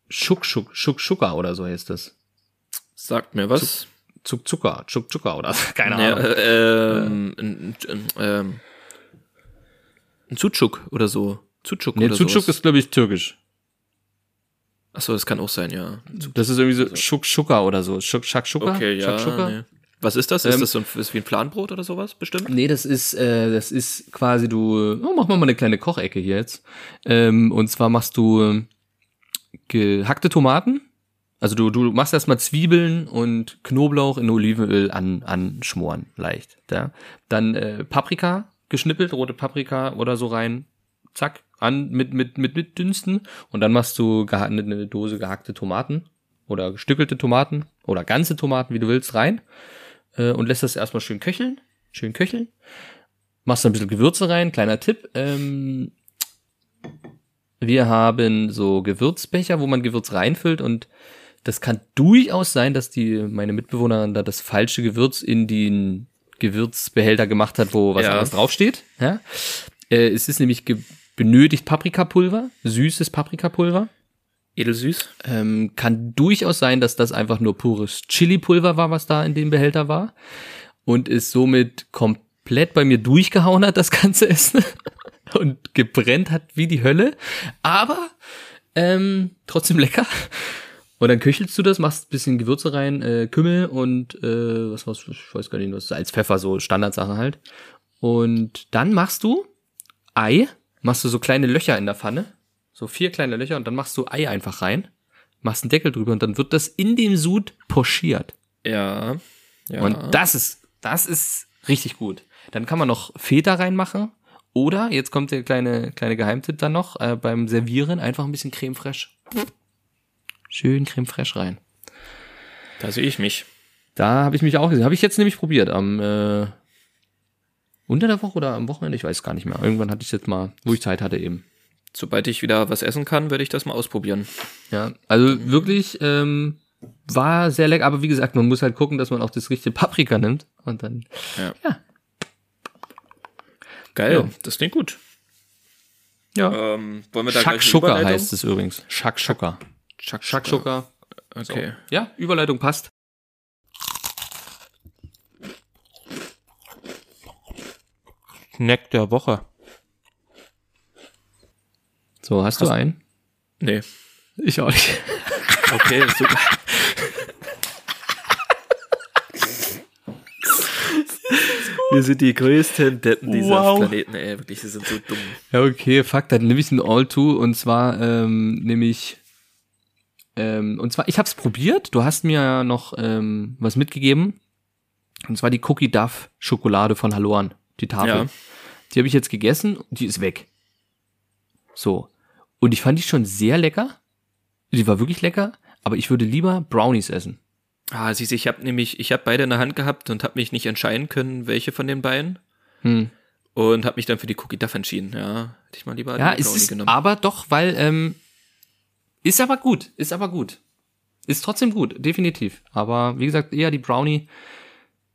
Schuk, Schuk, Schuk, Schuka oder so heißt das. Sagt mir was. Zucker, Zucker oder [LAUGHS] keine Ja, Ahnung. äh, ähm, ähm, ein Sucuk oder so. Sucuk Nee, oder sowas. ist, glaube ich, türkisch. Achso, das kann auch sein, ja. Das ist irgendwie so Schuk, Schuka oder so. Schuk, Shakshuka? Okay, ja. Shakshuka? Nee. Was ist das? Ist Ähm, das so ein, ist wie ein Planbrot oder sowas bestimmt? Nee, das ist, äh, das ist quasi du, oh, mach mal eine kleine Kochecke hier jetzt. Ähm, und zwar machst du ähm, gehackte Tomaten. Also du, du machst erstmal Zwiebeln und Knoblauch in Olivenöl an, anschmoren, leicht. Ja. Dann äh, Paprika, geschnippelt, rote Paprika oder so rein. Zack, an mit, mit, mit, mit dünsten. Und dann machst du eine Dose gehackte Tomaten oder gestückelte Tomaten oder ganze Tomaten, wie du willst, rein äh, und lässt das erstmal schön köcheln. Schön köcheln. Machst ein bisschen Gewürze rein, kleiner Tipp. Ähm, wir haben so Gewürzbecher, wo man Gewürz reinfüllt und das kann durchaus sein, dass die meine Mitbewohnerin da das falsche Gewürz in den Gewürzbehälter gemacht hat, wo was Ja. anderes draufsteht. Ja? Äh, es ist nämlich benötigt Paprikapulver, süßes Paprikapulver. Edelsüß. Ähm, kann durchaus sein, dass das einfach nur pures Chili-Pulver war, was da in dem Behälter war. Und es somit komplett bei mir durchgehauen hat, das ganze Essen. [LAUGHS] Und gebrennt hat wie die Hölle. Aber ähm, trotzdem lecker. Und dann köchelst du das, machst ein bisschen Gewürze rein, äh, Kümmel und äh, was was ich weiß gar nicht, was Salz, Pfeffer, so Standardsache halt. Und dann machst du Ei, machst du so kleine Löcher in der Pfanne, so vier kleine Löcher und dann machst du Ei einfach rein, machst einen Deckel drüber und dann wird das in dem Sud pochiert. Ja. ja. Und das ist, das ist richtig gut. Dann kann man noch Feta reinmachen oder, jetzt kommt der kleine, kleine Geheimtipp dann noch, äh, beim Servieren einfach ein bisschen Creme fraiche. Schön Creme fraiche rein. da sehe ich mich. Da habe ich mich auch gesehen. Habe ich jetzt nämlich probiert am äh, unter der Woche oder am Wochenende, ich weiß gar nicht mehr. Irgendwann hatte ich jetzt mal, wo ich Zeit hatte eben. Sobald ich wieder was essen kann, werde ich das mal ausprobieren. Ja, also wirklich ähm, war sehr lecker, aber wie gesagt, man muss halt gucken, dass man auch das richtige Paprika nimmt und dann Geil, Ja. das klingt gut. ja. Ähm, wollen wir da Überleitung? heißt es übrigens. Shakshuka. Shakshuka. Shakshuka. Okay. Ja, Überleitung passt. Snack der Woche. So, hast du einen? Nee. Ich auch nicht. [LAUGHS] Okay, super. Wir sind die größten Deppen dieses Wow. Planeten, ey. Wirklich, sie sind so dumm. Ja, okay, fuck, dann nehme ich ein All-Two und zwar ähm, nehme ich ähm, und zwar, ich hab's probiert, du hast mir ja noch ähm, was mitgegeben und zwar die Cookie Duff Schokolade von Halloan, die Tafel. Ja. Die habe ich jetzt gegessen und die ist weg. So. Und ich fand die schon sehr lecker. Die war wirklich lecker, aber ich würde lieber Brownies essen. Ah, siehst du, ich habe nämlich, ich habe beide in der Hand gehabt und habe mich nicht entscheiden können, welche von den beiden. Hm. Und habe mich dann für die Cookie Duff entschieden, ja. Hätte ich mal lieber Ja, die es Brownie ist genommen. aber doch, weil ähm, ist aber gut, ist aber gut. Ist trotzdem gut, definitiv. Aber wie gesagt, eher die Brownie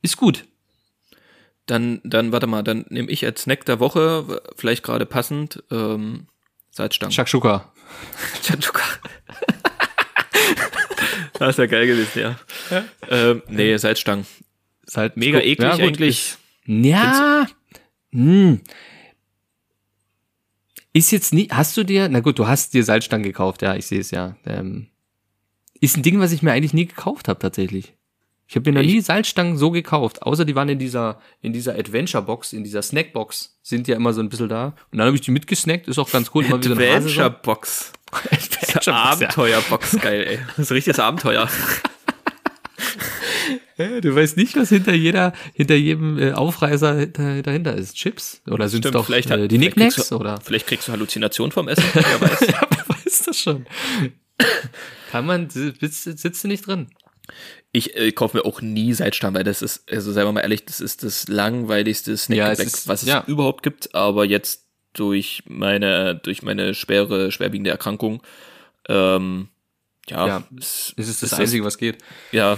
ist gut. Dann, dann, warte mal, dann nehme ich als Snack der Woche, vielleicht gerade passend, ähm, Salzstangen. Shakshuka. [LAUGHS] Shakshuka. [LAUGHS] das ist ja geil gewesen, ja. Ähm, nee, Salzstangen. Ist halt Mega eklig Ja, eigentlich. Ist, ja. Hm. Ist jetzt nie, hast du dir, na gut, du hast dir Salzstangen gekauft, ja, ich sehe es ja. Ähm, ist ein Ding, was ich mir eigentlich nie gekauft habe, tatsächlich. Ich habe mir noch nie Salzstangen so gekauft, außer die waren in dieser, in dieser Adventure-Box, in dieser Snackbox, sind ja immer so ein bisschen da. Und dann habe ich die mitgesnackt, ist auch ganz cool. immer wie so ein Hase so. Adventure Box. Adventure-Box, [LAUGHS] ja. Abenteuerbox, geil, ey. Das ist ein richtiges Abenteuer. [LAUGHS] Du weißt nicht, was hinter jeder, hinter jedem äh, Aufreißer hinter, dahinter ist. Chips? Oder sind es doch vielleicht äh, die Nicknacks? Oder? Vielleicht kriegst du Halluzinationen vom Essen, wer [LAUGHS] weiß. Ja, wer weiß das schon. Kann man, sitzt, sitzt du nicht drin? Ich äh, kaufe mir auch nie Salzstangen, weil das ist, also seien wir mal ehrlich, das ist das langweiligste Ja, es ist- was es ja. überhaupt gibt. Aber jetzt durch meine, durch meine schwere, schwerwiegende Erkrankung, ähm, ja, Ja, es, Das ist das es Einzige, was geht. Ja,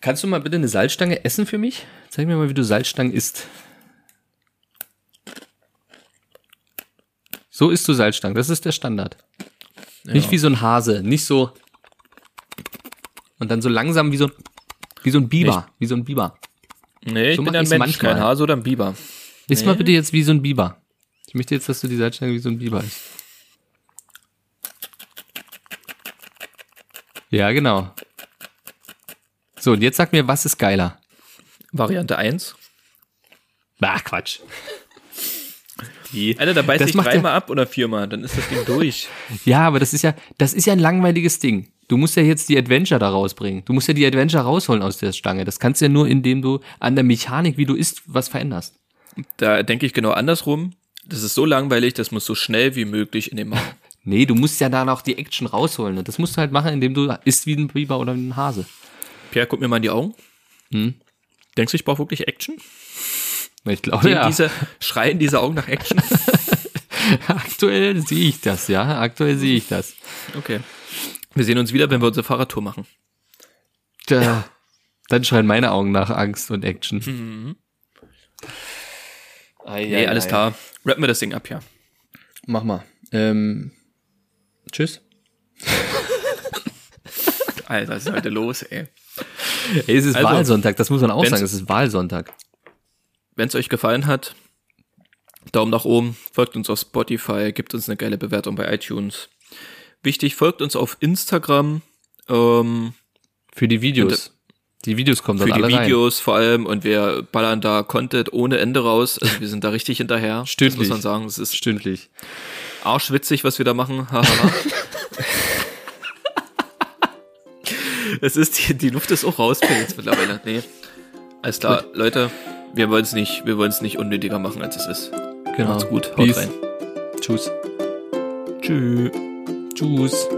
Kannst du mal bitte eine Salzstange essen für mich? Zeig mir mal, wie du Salzstangen isst. So isst du Salzstangen. Das ist der Standard. Nicht wie so ein Hase, nicht so und dann so langsam wie so ein wie so ein Biber, wie so ein Biber. nee, ich So bin ja ein Mensch, manchmal. kein Hase oder ein Biber. Iss mal bitte jetzt wie so ein Biber. Ich möchte jetzt, dass du die Salzstange wie so ein Biber isst. Ja, genau. So, und jetzt sag mir, was ist geiler? Variante 1. Bah, Quatsch. Die, Alter, da beiß Das ich dreimal ab oder viermal, dann ist das Ding durch. [LAUGHS] ja, aber das ist ja, das ist ja ein langweiliges Ding. Du musst ja jetzt die Adventure da rausbringen. Du musst ja die Adventure rausholen aus der Stange. Das kannst du ja nur, indem du an der Mechanik, wie du isst, was veränderst. Da denke ich genau andersrum. Das ist so langweilig, das muss so schnell wie möglich in den Magen. [LAUGHS] Nee, du musst ja da noch die Action rausholen. Das musst du halt machen, indem du isst wie ein Biber oder ein Hase. Pierre, guck mir mal in die Augen. Hm? Denkst du, ich brauche wirklich Action? Ich glaube, ja. diese, schreien diese Augen nach Action? [LAUGHS] aktuell sehe ich das, ja. Aktuell sehe ich das. Okay. Wir sehen uns wieder, wenn wir unsere Fahrradtour machen. Da, Dann schreien meine Augen nach Angst und Action. Ei, Nee, alles klar. Rappen wir das Ding ab, ja. Mach mal. Ähm, tschüss. Alter, was ist heute los, ey? Ey, es ist Also, Wahlsonntag, das muss man auch sagen. Es ist Wahlsonntag. Wenn es euch gefallen hat, Daumen nach oben, folgt uns auf Spotify, gibt uns eine geile Bewertung bei iTunes. Wichtig, folgt uns auf Instagram ähm, Für die Videos. Die Videos kommen dann für die rein. Videos vor allem und wir ballern da Content ohne Ende raus. Also wir sind da richtig hinterher. Das Stündlich. muss man sagen. Das ist Stündlich. arschwitzig, was wir da machen. [LAUGHS] es ist, die, die Luft ist auch raus jetzt mittlerweile. Nee. Alles klar, Leute, wir wollen es nicht, wir wollen es nicht unnötiger machen, als es ist. Genau. Macht's gut, haut Peace. rein. Tschüss. Tschüss. Tschüss.